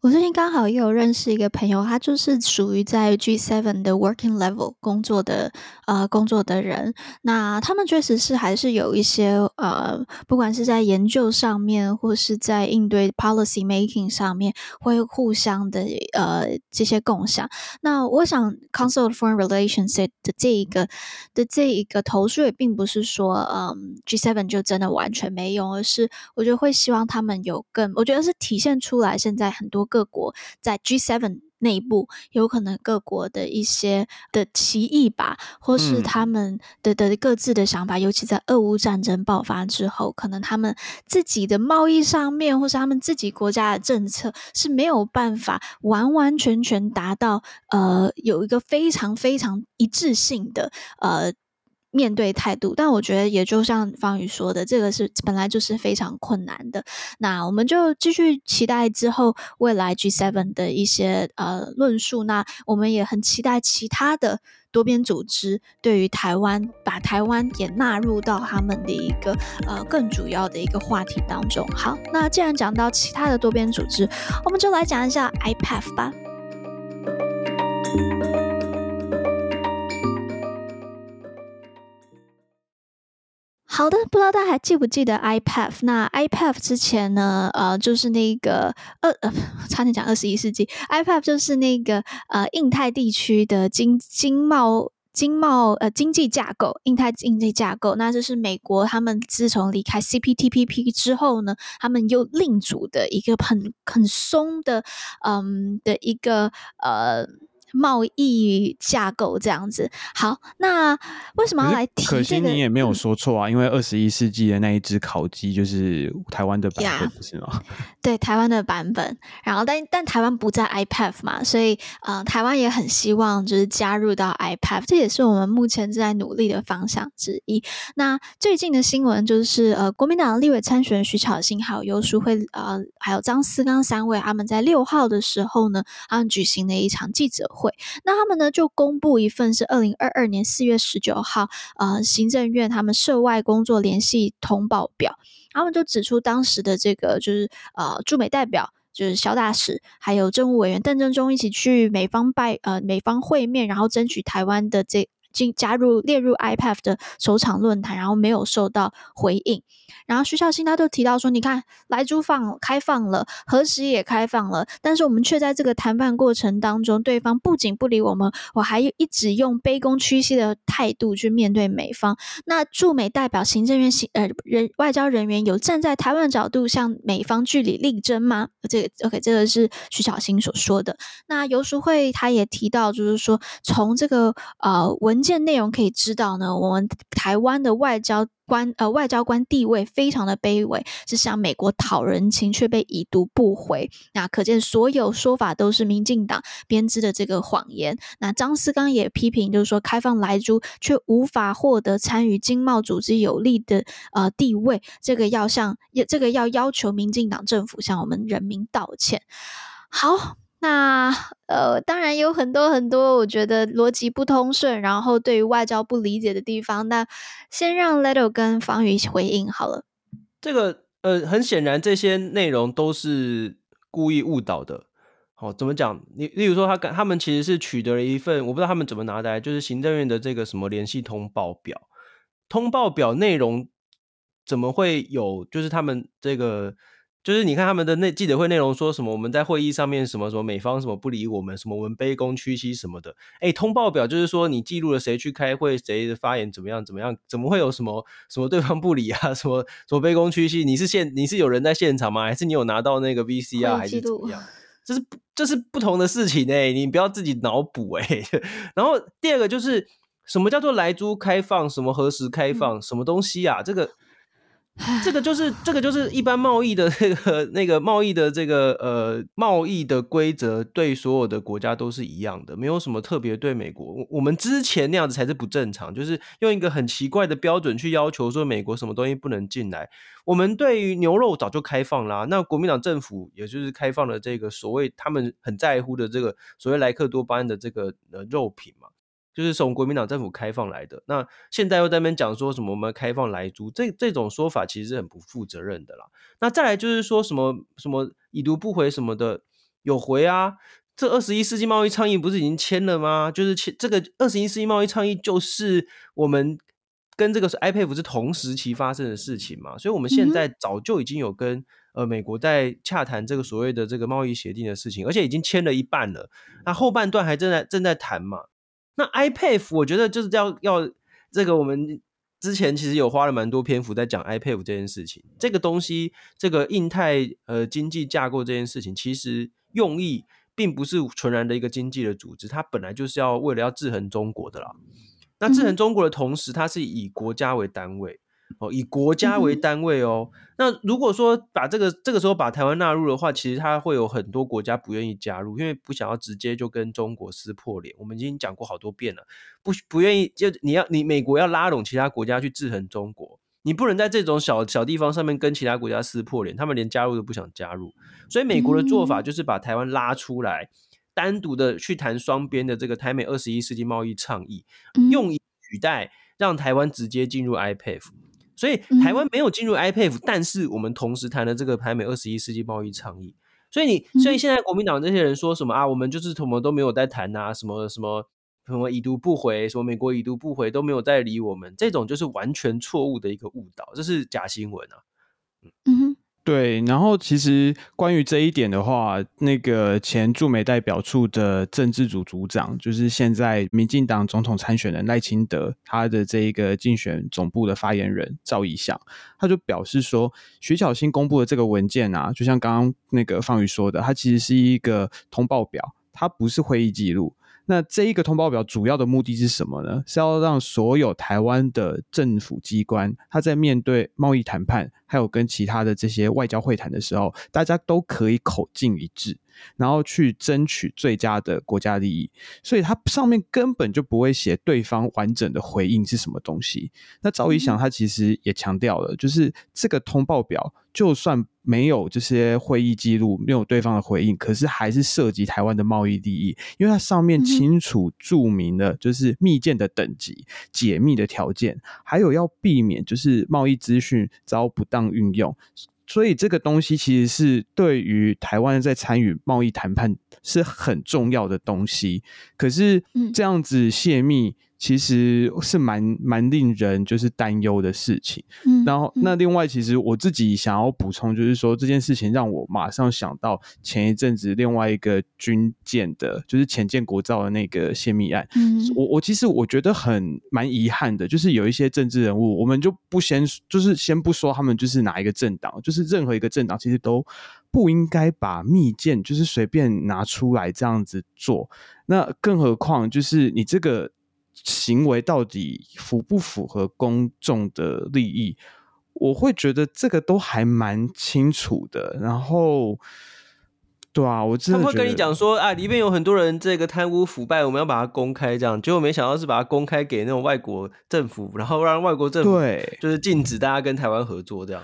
Speaker 2: 我最近刚好也有认识一个朋友，他就是属于在 G7 的 working level 工作的呃工作的人。那他们确实是还是有一些呃，不管是在研究上面，或是在应对 policy making 上面，会互相的呃这些共享。那我想 Council of Foreign Relations 的这一个的这一个投诉也并不是说嗯 G7 就真的完全没用，而是我觉得会希望他们有更，我觉得是体现出来现在很多。各国在 G7 内部有可能各国的一些的歧义吧，或是他们的的各自的想法，嗯、尤其在俄乌战争爆发之后，可能他们自己的贸易上面，或是他们自己国家的政策是没有办法完完全全达到呃有一个非常非常一致性的呃。面对态度，但我觉得也就像方宇说的，这个是本来就是非常困难的。那我们就继续期待之后未来 G7 的一些呃论述。那我们也很期待其他的多边组织对于台湾，把台湾也纳入到他们的一个呃更主要的一个话题当中。好，那既然讲到其他的多边组织，我们就来讲一下 IPF 吧。好的，不知道大家还记不记得 IPEF？那 IPEF 之前呢，呃，就是那个二呃，[laughs] 差点讲二十一世纪，IPEF 就是那个呃，印太地区的经经贸经贸呃经济架构，印太经济架构。那就是美国他们自从离开 CPTPP 之后呢，他们又另组的一个很很松的嗯的一个呃。贸易架构这样子，好，那为什么要来提这个？
Speaker 4: 可惜你也没有说错啊，嗯、因为二十一世纪的那一只烤鸡就是台湾的版本，yeah, 是吗？[laughs]
Speaker 2: 对，台湾的版本。然后但，但但台湾不在 IPEF 嘛，所以呃，台湾也很希望就是加入到 IPEF，这也是我们目前正在努力的方向之一。那最近的新闻就是呃，国民党立委参选徐巧芯还有游淑慧呃，还有张思刚三位，他们在六号的时候呢，他们举行了一场记者会。会，那他们呢就公布一份是二零二二年四月十九号，呃，行政院他们涉外工作联系通报表，他们就指出当时的这个就是呃驻美代表就是萧大使，还有政务委员邓正中一起去美方拜呃美方会面，然后争取台湾的这进加入列入 IPEF 的首场论坛，然后没有受到回应。然后徐小新他就提到说：“你看，莱猪放开放了，核食也开放了，但是我们却在这个谈判过程当中，对方不仅不理我们，我还一直用卑躬屈膝的态度去面对美方。那驻美代表、行政院行呃人外交人员有站在台湾角度向美方据理力争吗？这个 OK，这个是徐小新所说的。那游淑慧他也提到，就是说从这个呃文件内容可以知道呢，我们台湾的外交。”官呃，外交官地位非常的卑微，是向美国讨人情，却被已读不回。那可见所有说法都是民进党编织的这个谎言。那张思刚也批评，就是说开放莱猪却无法获得参与经贸组织有利的呃地位，这个要向这个要要求民进党政府向我们人民道歉。好。那呃，当然有很多很多，我觉得逻辑不通顺，然后对于外交不理解的地方。那先让 Leto 跟方宇回应好了。
Speaker 5: 这个呃，很显然这些内容都是故意误导的。哦，怎么讲？你例如说他，他他们其实是取得了一份，我不知道他们怎么拿来，就是行政院的这个什么联系通报表。通报表内容怎么会有？就是他们这个。就是你看他们的那记者会内容说什么？我们在会议上面什么什么美方什么不理我们，什么我们卑躬屈膝什么的。哎，通报表就是说你记录了谁去开会，谁的发言怎么样怎么样？怎么会有什么什么对方不理啊？什么什么卑躬屈膝？你是现你是有人在现场吗？还是你有拿到那个 VCR 还是怎么样？这是这是不同的事情哎，你不要自己脑补哎。[laughs] 然后第二个就是什么叫做来租开放？什么何时开放？什么东西啊？这个。这个就是这个就是一般贸易的那个那个贸易的这个呃贸易的规则，对所有的国家都是一样的，没有什么特别对美国。我我们之前那样子才是不正常，就是用一个很奇怪的标准去要求说美国什么东西不能进来。我们对于牛肉早就开放啦，那国民党政府也就是开放了这个所谓他们很在乎的这个所谓莱克多巴胺的这个呃肉品嘛。就是从国民党政府开放来的，那现在又在那边讲说什么我们开放来租，这这种说法其实是很不负责任的啦。那再来就是说什么什么已读不回什么的，有回啊，这二十一世纪贸易倡议不是已经签了吗？就是签这个二十一世纪贸易倡议，就是我们跟这个 IPEF 是同时期发生的事情嘛，所以我们现在早就已经有跟呃美国在洽谈这个所谓的这个贸易协定的事情，而且已经签了一半了，那后半段还正在正在谈嘛。那 iPad 我觉得就是要要这个我们。之前其实有花了蛮多篇幅在讲 iPad 这件事情，这个东西，这个印太呃经济架构这件事情，其实用意并不是纯然的一个经济的组织，它本来就是要为了要制衡中国的啦。那制衡中国的同时，它是以国家为单位。哦，以国家为单位哦。嗯、那如果说把这个这个时候把台湾纳入的话，其实它会有很多国家不愿意加入，因为不想要直接就跟中国撕破脸。我们已经讲过好多遍了，不不愿意就你要你美国要拉拢其他国家去制衡中国，你不能在这种小小地方上面跟其他国家撕破脸，他们连加入都不想加入。所以美国的做法就是把台湾拉出来，嗯、单独的去谈双边的这个台美二十一世纪贸易倡议，嗯、用以取代让台湾直接进入 IPEF。所以台湾没有进入 IPEF，、嗯、但是我们同时谈了这个台美二十一世纪贸易倡议。所以你，所以现在国民党这些人说什么啊？我们就是什么都没有在谈啊，什么什么什么已读不回，什么美国已读不回都没有在理我们，这种就是完全错误的一个误导，这是假新闻啊。
Speaker 2: 嗯哼。
Speaker 4: 对，然后其实关于这一点的话，那个前驻美代表处的政治组组长，就是现在民进党总统参选人赖清德，他的这一个竞选总部的发言人赵怡翔，他就表示说，徐巧芯公布的这个文件啊，就像刚刚那个方宇说的，它其实是一个通报表，它不是会议记录。那这一个通报表主要的目的是什么呢？是要让所有台湾的政府机关，他在面对贸易谈判，还有跟其他的这些外交会谈的时候，大家都可以口径一致。然后去争取最佳的国家利益，所以它上面根本就不会写对方完整的回应是什么东西。那早已想他其实也强调了，就是这个通报表就算没有这些会议记录，没有对方的回应，可是还是涉及台湾的贸易利益，因为它上面清楚注明了就是密件的等级、解密的条件，还有要避免就是贸易资讯遭不当运用。所以这个东西其实是对于台湾在参与贸易谈判是很重要的东西，可是这样子泄密。其实是蛮蛮令人就是担忧的事情。嗯，然后那另外，其实我自己想要补充，就是说这件事情让我马上想到前一阵子另外一个军舰的，就是潜舰国造的那个泄密案。嗯，我我其实我觉得很蛮遗憾的，就是有一些政治人物，我们就不先就是先不说他们就是哪一个政党，就是任何一个政党，其实都不应该把密件就是随便拿出来这样子做。那更何况就是你这个。行为到底符不符合公众的利益？我会觉得这个都还蛮清楚的。然后，对啊，我真的
Speaker 5: 他会跟你讲说啊，里面有很多人这个贪污腐败，我们要把它公开，这样。结果没想到是把它公开给那种外国政府，然后让外国政府对，就是禁止大家跟台湾合作这样。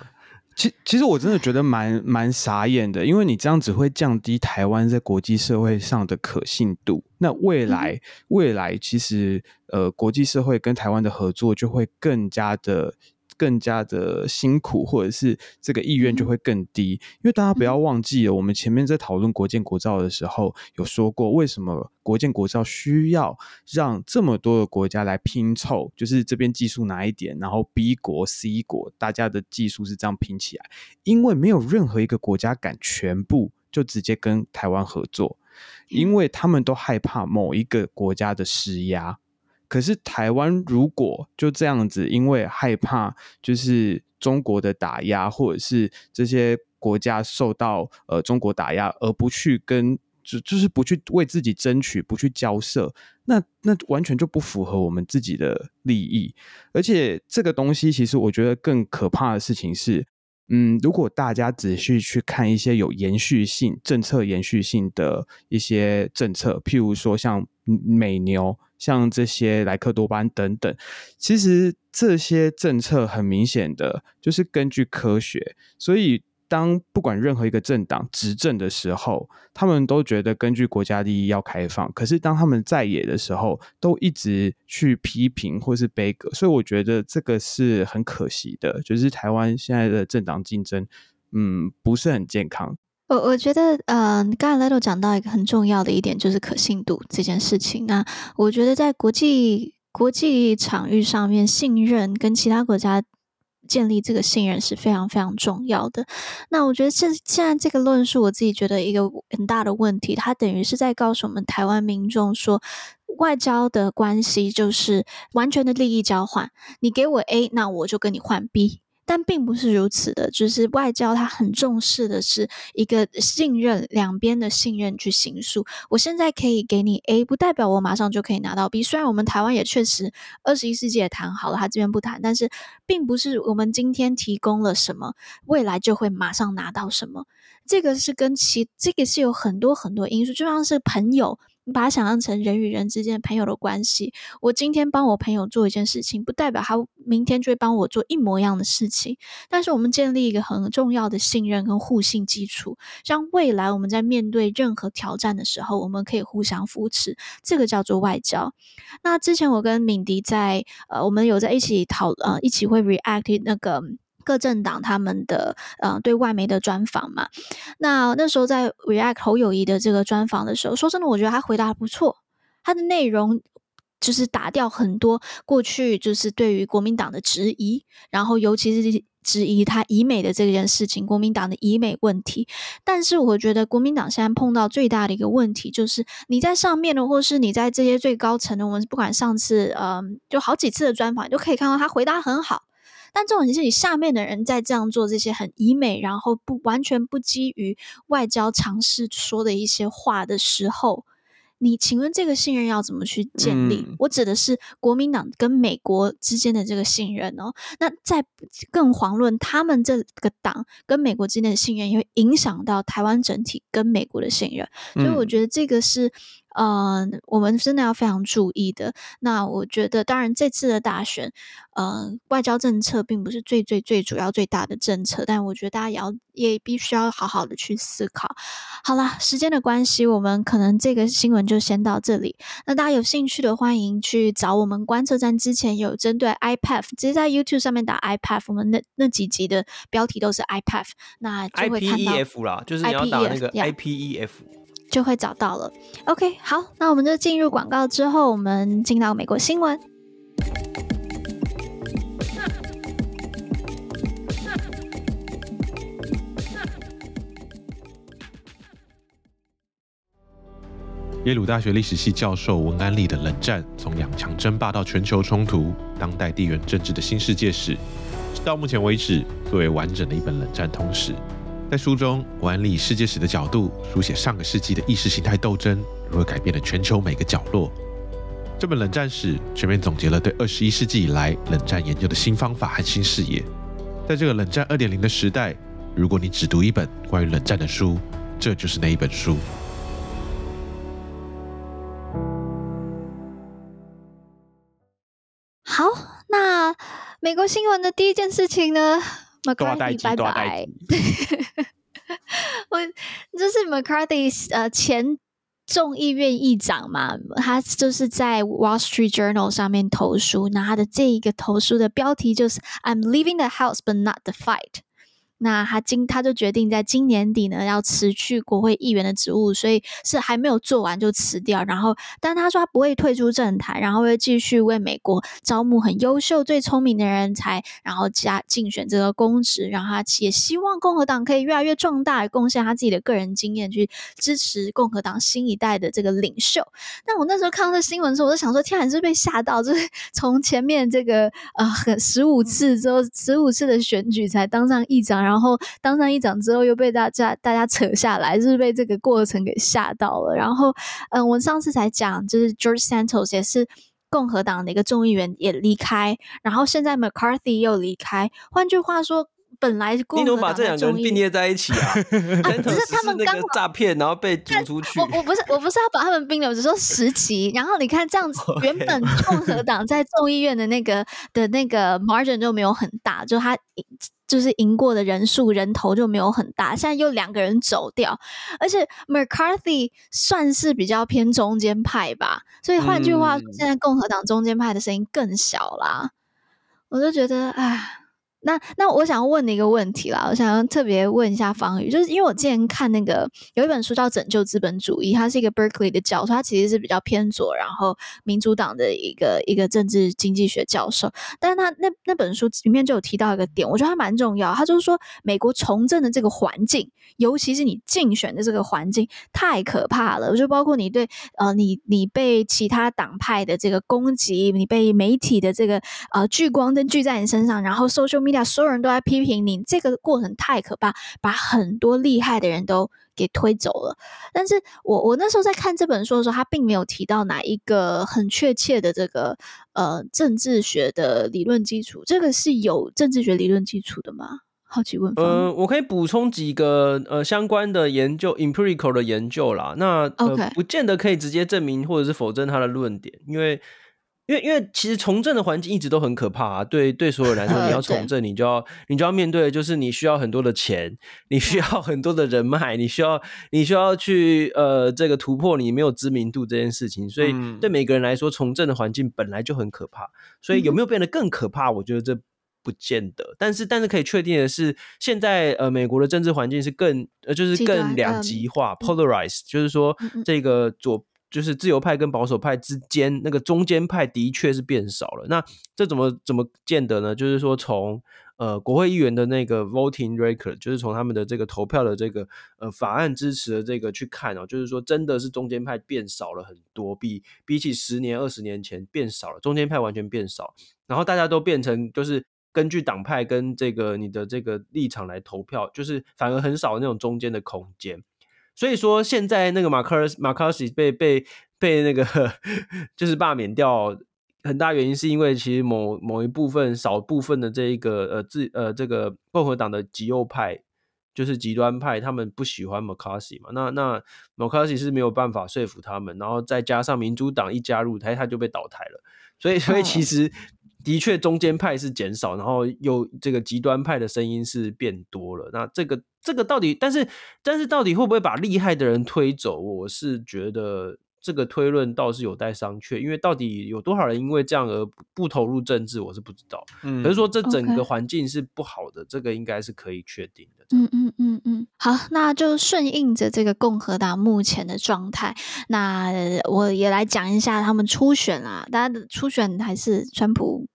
Speaker 4: 其其实我真的觉得蛮蛮傻眼的，因为你这样只会降低台湾在国际社会上的可信度。那未来、嗯、未来其实呃国际社会跟台湾的合作就会更加的。更加的辛苦，或者是这个意愿就会更低，因为大家不要忘记了，我们前面在讨论国建国造的时候有说过，为什么国建国造需要让这么多的国家来拼凑，就是这边技术拿一点，然后 B 国 C 国大家的技术是这样拼起来，因为没有任何一个国家敢全部就直接跟台湾合作，因为他们都害怕某一个国家的施压。可是台湾如果就这样子，因为害怕就是中国的打压，或者是这些国家受到呃中国打压，而不去跟就就是不去为自己争取，不去交涉，那那完全就不符合我们自己的利益。而且这个东西，其实我觉得更可怕的事情是，嗯，如果大家仔细去看一些有延续性、政策延续性的一些政策，譬如说像美牛。像这些莱克多巴胺等等，其实这些政策很明显的就是根据科学，所以当不管任何一个政党执政的时候，他们都觉得根据国家利益要开放，可是当他们在野的时候，都一直去批评或是杯葛，所以我觉得这个是很可惜的，就是台湾现在的政党竞争，嗯，不是很健康。
Speaker 2: 我我觉得，呃，刚才 Leto 讲到一个很重要的一点，就是可信度这件事情。那我觉得在国际国际场域上面，信任跟其他国家建立这个信任是非常非常重要的。那我觉得现现在这个论述，我自己觉得一个很大的问题，它等于是在告诉我们台湾民众说，外交的关系就是完全的利益交换，你给我 A，那我就跟你换 B。但并不是如此的，就是外交它很重视的是一个信任，两边的信任去行塑。我现在可以给你 A，不代表我马上就可以拿到 B。虽然我们台湾也确实二十一世纪也谈好了，他这边不谈，但是并不是我们今天提供了什么，未来就会马上拿到什么。这个是跟其这个是有很多很多因素，就像是朋友。你把它想象成人与人之间朋友的关系。我今天帮我朋友做一件事情，不代表他明天就会帮我做一模一样的事情。但是我们建立一个很重要的信任跟互信基础，让未来我们在面对任何挑战的时候，我们可以互相扶持。这个叫做外交。那之前我跟敏迪在呃，我们有在一起讨呃，一起会 react 那个。各政党他们的呃对外媒的专访嘛，那那时候在 react 侯友谊的这个专访的时候，说真的，我觉得他回答不错，他的内容就是打掉很多过去就是对于国民党的质疑，然后尤其是质疑他以美的这件事情，国民党的以美问题。但是我觉得国民党现在碰到最大的一个问题，就是你在上面的，或是你在这些最高层的，我们不管上次嗯、就好几次的专访，你都可以看到他回答很好。但这种是你下面的人在这样做这些很以美，然后不完全不基于外交常识说的一些话的时候，你请问这个信任要怎么去建立？嗯、我指的是国民党跟美国之间的这个信任哦。那在更遑论他们这个党跟美国之间的信任，也会影响到台湾整体跟美国的信任。所以我觉得这个是。呃，我们真的要非常注意的。那我觉得，当然这次的大选，呃，外交政策并不是最最最主要最大的政策，但我觉得大家也要也必须要好好的去思考。好了，时间的关系，我们可能这个新闻就先到这里。那大家有兴趣的，欢迎去找我们观测站之前有针对 iPad，直接在 YouTube 上面打 iPad，我们那那几集的标题都是 iPad，那就会看到
Speaker 5: IPEF 啦，就是你要打那个 IPEF。
Speaker 2: 就会找到了。OK，好，那我们就进入广告之后，我们进到美国新闻。
Speaker 7: 耶鲁大学历史系教授文安利的《冷战：从两强争霸到全球冲突——当代地缘政治的新世界史》，到目前为止最为完整的一本冷战通史。在书中，文安利以世界史的角度书写上个世纪的意识形态斗争如何改变了全球每个角落。这本冷战史全面总结了对二十一世纪以来冷战研究的新方法和新视野。在这个冷战二点零的时代，如果你只读一本关于冷战的书，这就是那一本书。
Speaker 2: 好，那美国新闻的第一件事情呢？McCarthy 拜拜。我就是 McCarthy 呃前众议院议长嘛，他就是在 Wall Street Journal 上面投书，那他的这一个投书的标题就是 I'm leaving the house but not the fight。那他今他就决定在今年底呢要辞去国会议员的职务，所以是还没有做完就辞掉。然后，但他说他不会退出政坛，然后会继续为美国招募很优秀、最聪明的人才，然后加竞选这个公职。然后他也希望共和党可以越来越壮大，贡献他自己的个人经验去支持共和党新一代的这个领袖。那我那时候看到这新闻的时候，我就想说：天啊，你是被吓到？就是 [laughs] 从前面这个呃十五次之后，十五次的选举才当上议长。然后当上议长之后，又被大家大家扯下来，就是被这个过程给吓到了。然后，嗯，我上次才讲，就是 George Santos 也是共和党的一个众议员也离开，然后现在 McCarthy 又离开。换句话说，本来共和党你怎么把这两个人并列在一起啊？[laughs] [laughs] 啊，只是他们刚
Speaker 5: 诈骗，然后被逐出去。
Speaker 2: 我我不是我不是要把他们并列，我只说十期。然后你看这样子，原本共和党在众议院的那个的那个 margin 就没有很大，就他。就是赢过的人数人头就没有很大，现在又两个人走掉，而且 McCarthy 算是比较偏中间派吧，所以换句话说，现在共和党中间派的声音更小啦。我就觉得，哎，那那我想要问你一个问题啦，我想要特别问一下方宇，就是因为我之前看那个有一本书叫《拯救资本主义》，他是一个 Berkeley 的教授，他其实是比较偏左，然后民主党的一个一个政治经济学教授，但是他那那本书里面就有提到一个点，我觉得还蛮重要，他就是说美国从政的这个环境，尤其是你竞选的这个环境太可怕了，就包括你对呃你你被其他党派的这个攻击，你被媒体的这个呃聚光灯聚在你身上，然后 social media。所有人都在批评你，这个过程太可怕，把很多厉害的人都给推走了。但是我我那时候在看这本书的时候，他并没有提到哪一个很确切的这个呃政治学的理论基础。这个是有政治学理论基础的吗？好奇问。
Speaker 5: 呃，我可以补充几个呃相关的研究，empirical 的研究啦。那呃，Okay. 不见得可以直接证明或者是否证他的论点，因为。因为因为其实从政的环境一直都很可怕啊，对对，所有人来说，你要 [laughs] 从政，你就要你就要面对的就是你需要很多的钱，你需要很多的人脉，你需要你需要去呃这个突破你没有知名度这件事情，所以对每个人来说，从政的环境本来就很可怕，所以有没有变得更可怕？我觉得这不见得，但是但是可以确定的是，现在呃美国的政治环境是更呃就是更两极化，polarized，就是说这个左。就是自由派跟保守派之间，那个中间派的确是变少了。那这怎么怎么见得呢？就是说从呃国会议员的那个 voting record，就是从他们的这个投票的这个呃法案支持的这个去看哦，就是说真的是中间派变少了很多，比比起十年二十年前变少了，中间派完全变少，然后大家都变成就是根据党派跟这个你的这个立场来投票，就是反而很少那种中间的空间。所以说，现在那个马克马卡西被被被那个 [laughs] 就是罢免掉，很大原因是因为其实某某一部分少部分的这一个呃自呃这个共和党的极右派，就是极端派，他们不喜欢马卡西嘛。那那马卡西是没有办法说服他们，然后再加上民主党一加入，他他就被倒台了。所以所以其实。的确，中间派是减少，然后又这个极端派的声音是变多了。那这个这个到底，但是但是到底会不会把厉害的人推走？我是觉得这个推论倒是有待商榷。因为到底有多少人因为这样而不投入政治，我是不知道。嗯，可是说这整个环境是不好的.这个应该是可以确定的。
Speaker 2: 嗯嗯嗯嗯，好，那就顺应着这个共和党目前的状态，那我也来讲一下他们初选啊，大家的初选还是川普。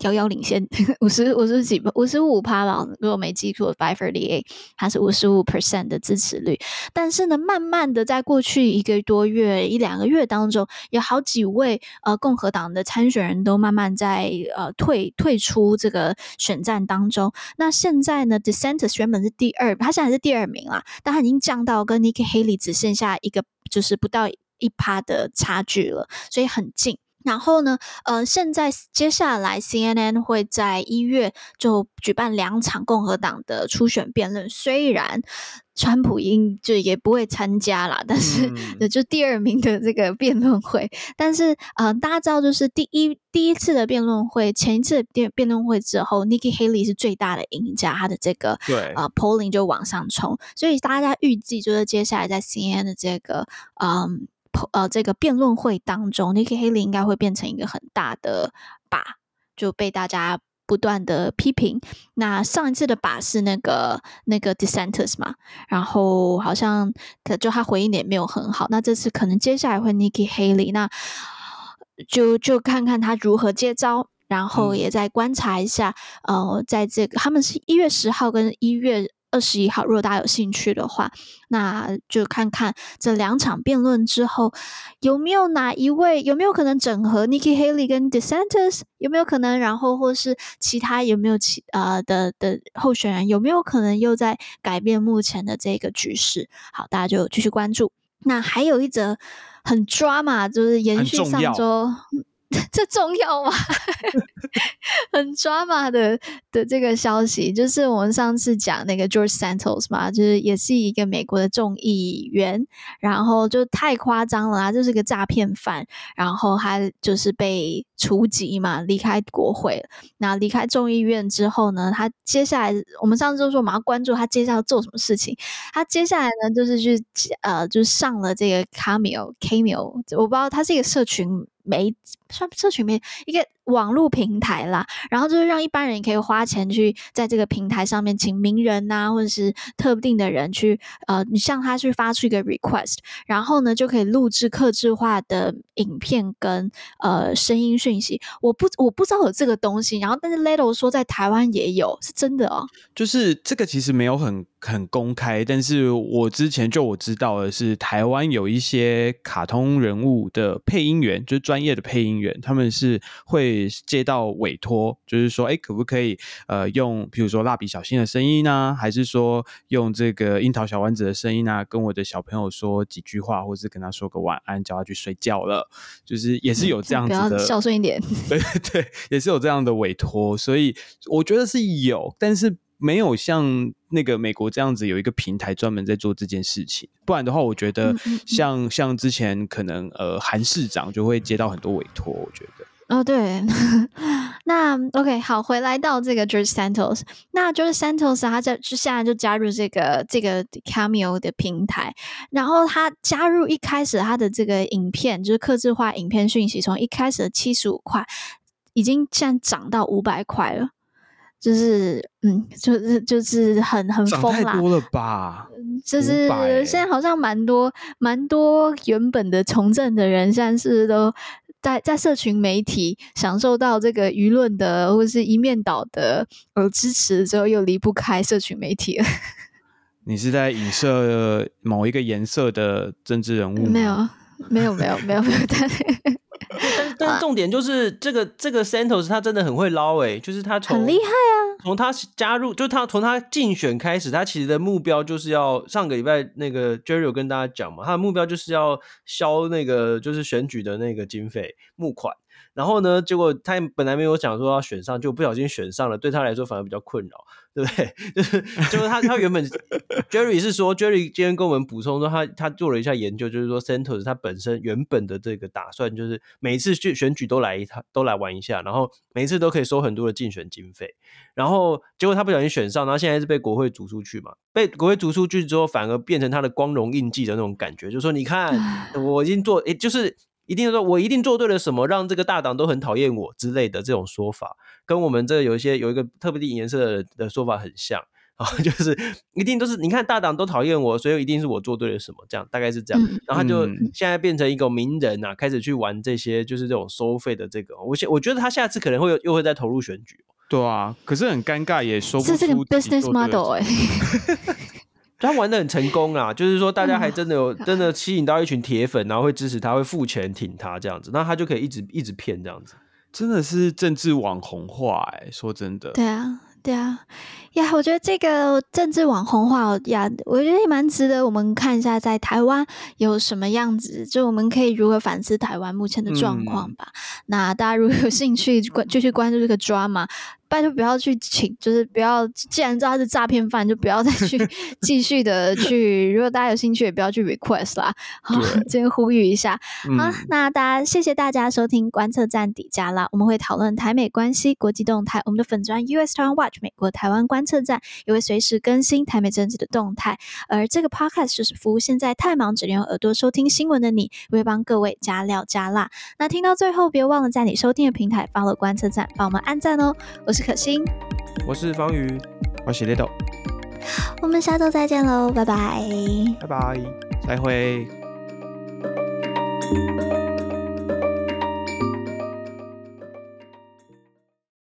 Speaker 2: 遥遥领先五十五十几五十五趴吧，如果没记错 f i v e r t y eight，它是五十五 percent 的支持率。但是呢，慢慢的在过去一个多月、一两个月当中，有好几位呃共和党的参选人都慢慢在呃退退出这个选战当中。那现在呢，DeSantis 原本是第二，他现在是第二名啦，但他已经降到跟 Nikki Haley 只剩下一个，就是不到一趴的差距了，所以很近。然后呢，呃，现在接下来 CNN 会在一月就举办两场共和党的初选辩论，虽然川普应就也不会参加啦，但是就第二名的这个辩论会。嗯、但是呃，大家知道，就是第一第一次的辩论会，前一次辩辩论会之后，Nikki Haley 是最大的赢家，他的这个对呃 polling 就往上冲，所以大家预计就是接下来在 CNN 的这个嗯。呃，这个辩论会当中，Nikki Haley 应该会变成一个很大的靶，就被大家不断的批评。那上一次的靶是那个那个 Dissenters 嘛，然后好像可就他回应的也没有很好。那这次可能接下来会 Nikki Haley，那就就看看他如何接招，然后也再观察一下。嗯、呃，在这个他们是一月十号跟一月。二十一号，如果大家有兴趣的话，那就看看这两场辩论之后有没有哪一位有没有可能整合 Nikki Haley 跟 DeSantis 有没有可能，然后或是其他有没有其呃的的候选人有没有可能又在改变目前的这个局势？好，大家就继续关注。那还有一则很 drama，就是延续上周。[laughs] [laughs] 这重要吗？[laughs] 很 drama 的的这个消息，就是我们上次讲那个 George Santos 嘛，就是也是一个美国的众议员，然后就太夸张了啊，就是个诈骗犯，然后他就是被除籍嘛，离开国会。那离开众议院之后呢，他接下来我们上次就说我们要关注他接下来要做什么事情。他接下来呢，就是去呃，就上了这个 Cameo Cameo，我不知道他是一个社群。没，算社群媒一个网络平台啦，然后就是让一般人可以花钱去在这个平台上面请名人呐，或者是特定的人去，呃，你向他去发出一个 request，然后呢就可以录制客制化的影片跟呃声音讯息。我不我不知道有这个东西，然后但是 Ledo 说在台湾也有，是真的哦。
Speaker 4: 就是这个其实没有很很公开，但是我之前就我知道的是，台湾有一些卡通人物的配音员，就是专业的配音员，他们是会。接到委托，就是说，哎，可不可以呃用，比如说蜡笔小新的声音啊，还是说用这个樱桃小丸子的声音啊，跟我的小朋友说几句话，或是跟他说个晚安，叫他去睡觉了，就是也是有这样 [laughs] 子的，
Speaker 2: 孝顺一点，[laughs]
Speaker 4: 对 [laughs] 对，也是有这样的委托，所以我觉得是有，但是没有像那个美国这样子有一个平台专门在做这件事情，不然的话，我觉得像嗯嗯。像之前可能呃韩市长就会接到很多委托，我觉得。
Speaker 2: 哦，对，[laughs] 那 OK，好，回来到这个 George Santos，那 George Santos 他在就现在就加入这个这个 Cameo 的平台，然后他加入一开始他的这个影片就是刻制化影片讯息，从一开始的七十五块，已经现在涨到五百块了，就是嗯，就是就是很很疯啦，
Speaker 4: 太多了吧？
Speaker 2: 就是现在好像蛮多蛮多原本的从政的人，现在是都？在在社群媒体享受到这个舆论的或者是一面倒的呃支持之后，又离不开社群媒体了。[laughs]
Speaker 4: 你是在影射某一个颜色的政治人物吗？
Speaker 2: 没有，没有，没有，没有，没有。
Speaker 5: 但 [laughs] 但重点就是这个这个 Santos 他真的很会捞哎，就是他从
Speaker 2: 很厉害啊。
Speaker 5: 从他加入，就他从他竞选开始，他其实的目标就是要上个礼拜那个 Jerry 有跟大家讲嘛，他的目标就是要消那个就是选举的那个经费募款。然后呢，结果他本来没有想说要选上，就不小心选上了，对他来说反而比较困扰，对不对？[laughs] 就是就是他他原本 Jerry 是说 Jerry 今天跟我们补充说他他做了一下研究，就是说 Santos 他本身原本的这个打算就是每一次去选举都来一趟，都来玩一下，然后每一次都可以收很多的竞选经费。然后结果他不小心选上，然后现在是被国会逐出去嘛？被国会逐出去之后，反而变成他的光荣印记的那种感觉，就是说你看我已经做，诶，就是。一定说，我一定做对了什么，让这个大党都很讨厌我之类的这种说法，跟我们这有一些有一个特别的颜色的，的说法很像啊，[laughs] 就是一定都是你看大党都讨厌我，所以一定是我做对了什么，这样大概是这样。然后他就现在变成一个名人啊，开始去玩这些就是这种收费的这个，我现我觉得他下次可能会又会再投入选举。
Speaker 4: 对啊，可是很尴尬，也说不出
Speaker 2: 这是个 business model 哎。[laughs]
Speaker 5: 他玩的很成功啊，就是说大家还真的有真的吸引到一群铁粉，然后会支持他，会付钱挺他这样子，那他就可以一直一直骗这样子，
Speaker 4: 真的是政治网红化哎、欸，说真的。
Speaker 2: 对啊，对啊，呀，我觉得这个政治网红化呀，我觉得也蛮值得我们看一下，在台湾有什么样子，就我们可以如何反思台湾目前的状况吧。嗯、那大家如果有兴趣关继续关注这个 drama。拜托不要去请，就是不要，既然知道他是诈骗犯，就不要再去 [laughs] 继续的去。如果大家有兴趣，也不要去 request 啦。好，这边呼吁一下。嗯、好，那大家谢谢大家收听观测站底加啦，我们会讨论台美关系、国际动态。我们的粉砖 US Taiwan Watch 美国台湾观测站也会随时更新台美政治的动态。而这个 podcast 就是服务现在太忙只能用耳朵收听新闻的你，我会帮各位加料加辣。那听到最后，别忘了在你收听的平台 follow 观测站，帮我们按赞哦。我是。可心，
Speaker 5: 我是方宇，
Speaker 4: 我是 Little，
Speaker 2: 我们下周再见喽，拜拜，
Speaker 5: 拜拜，
Speaker 4: 再会。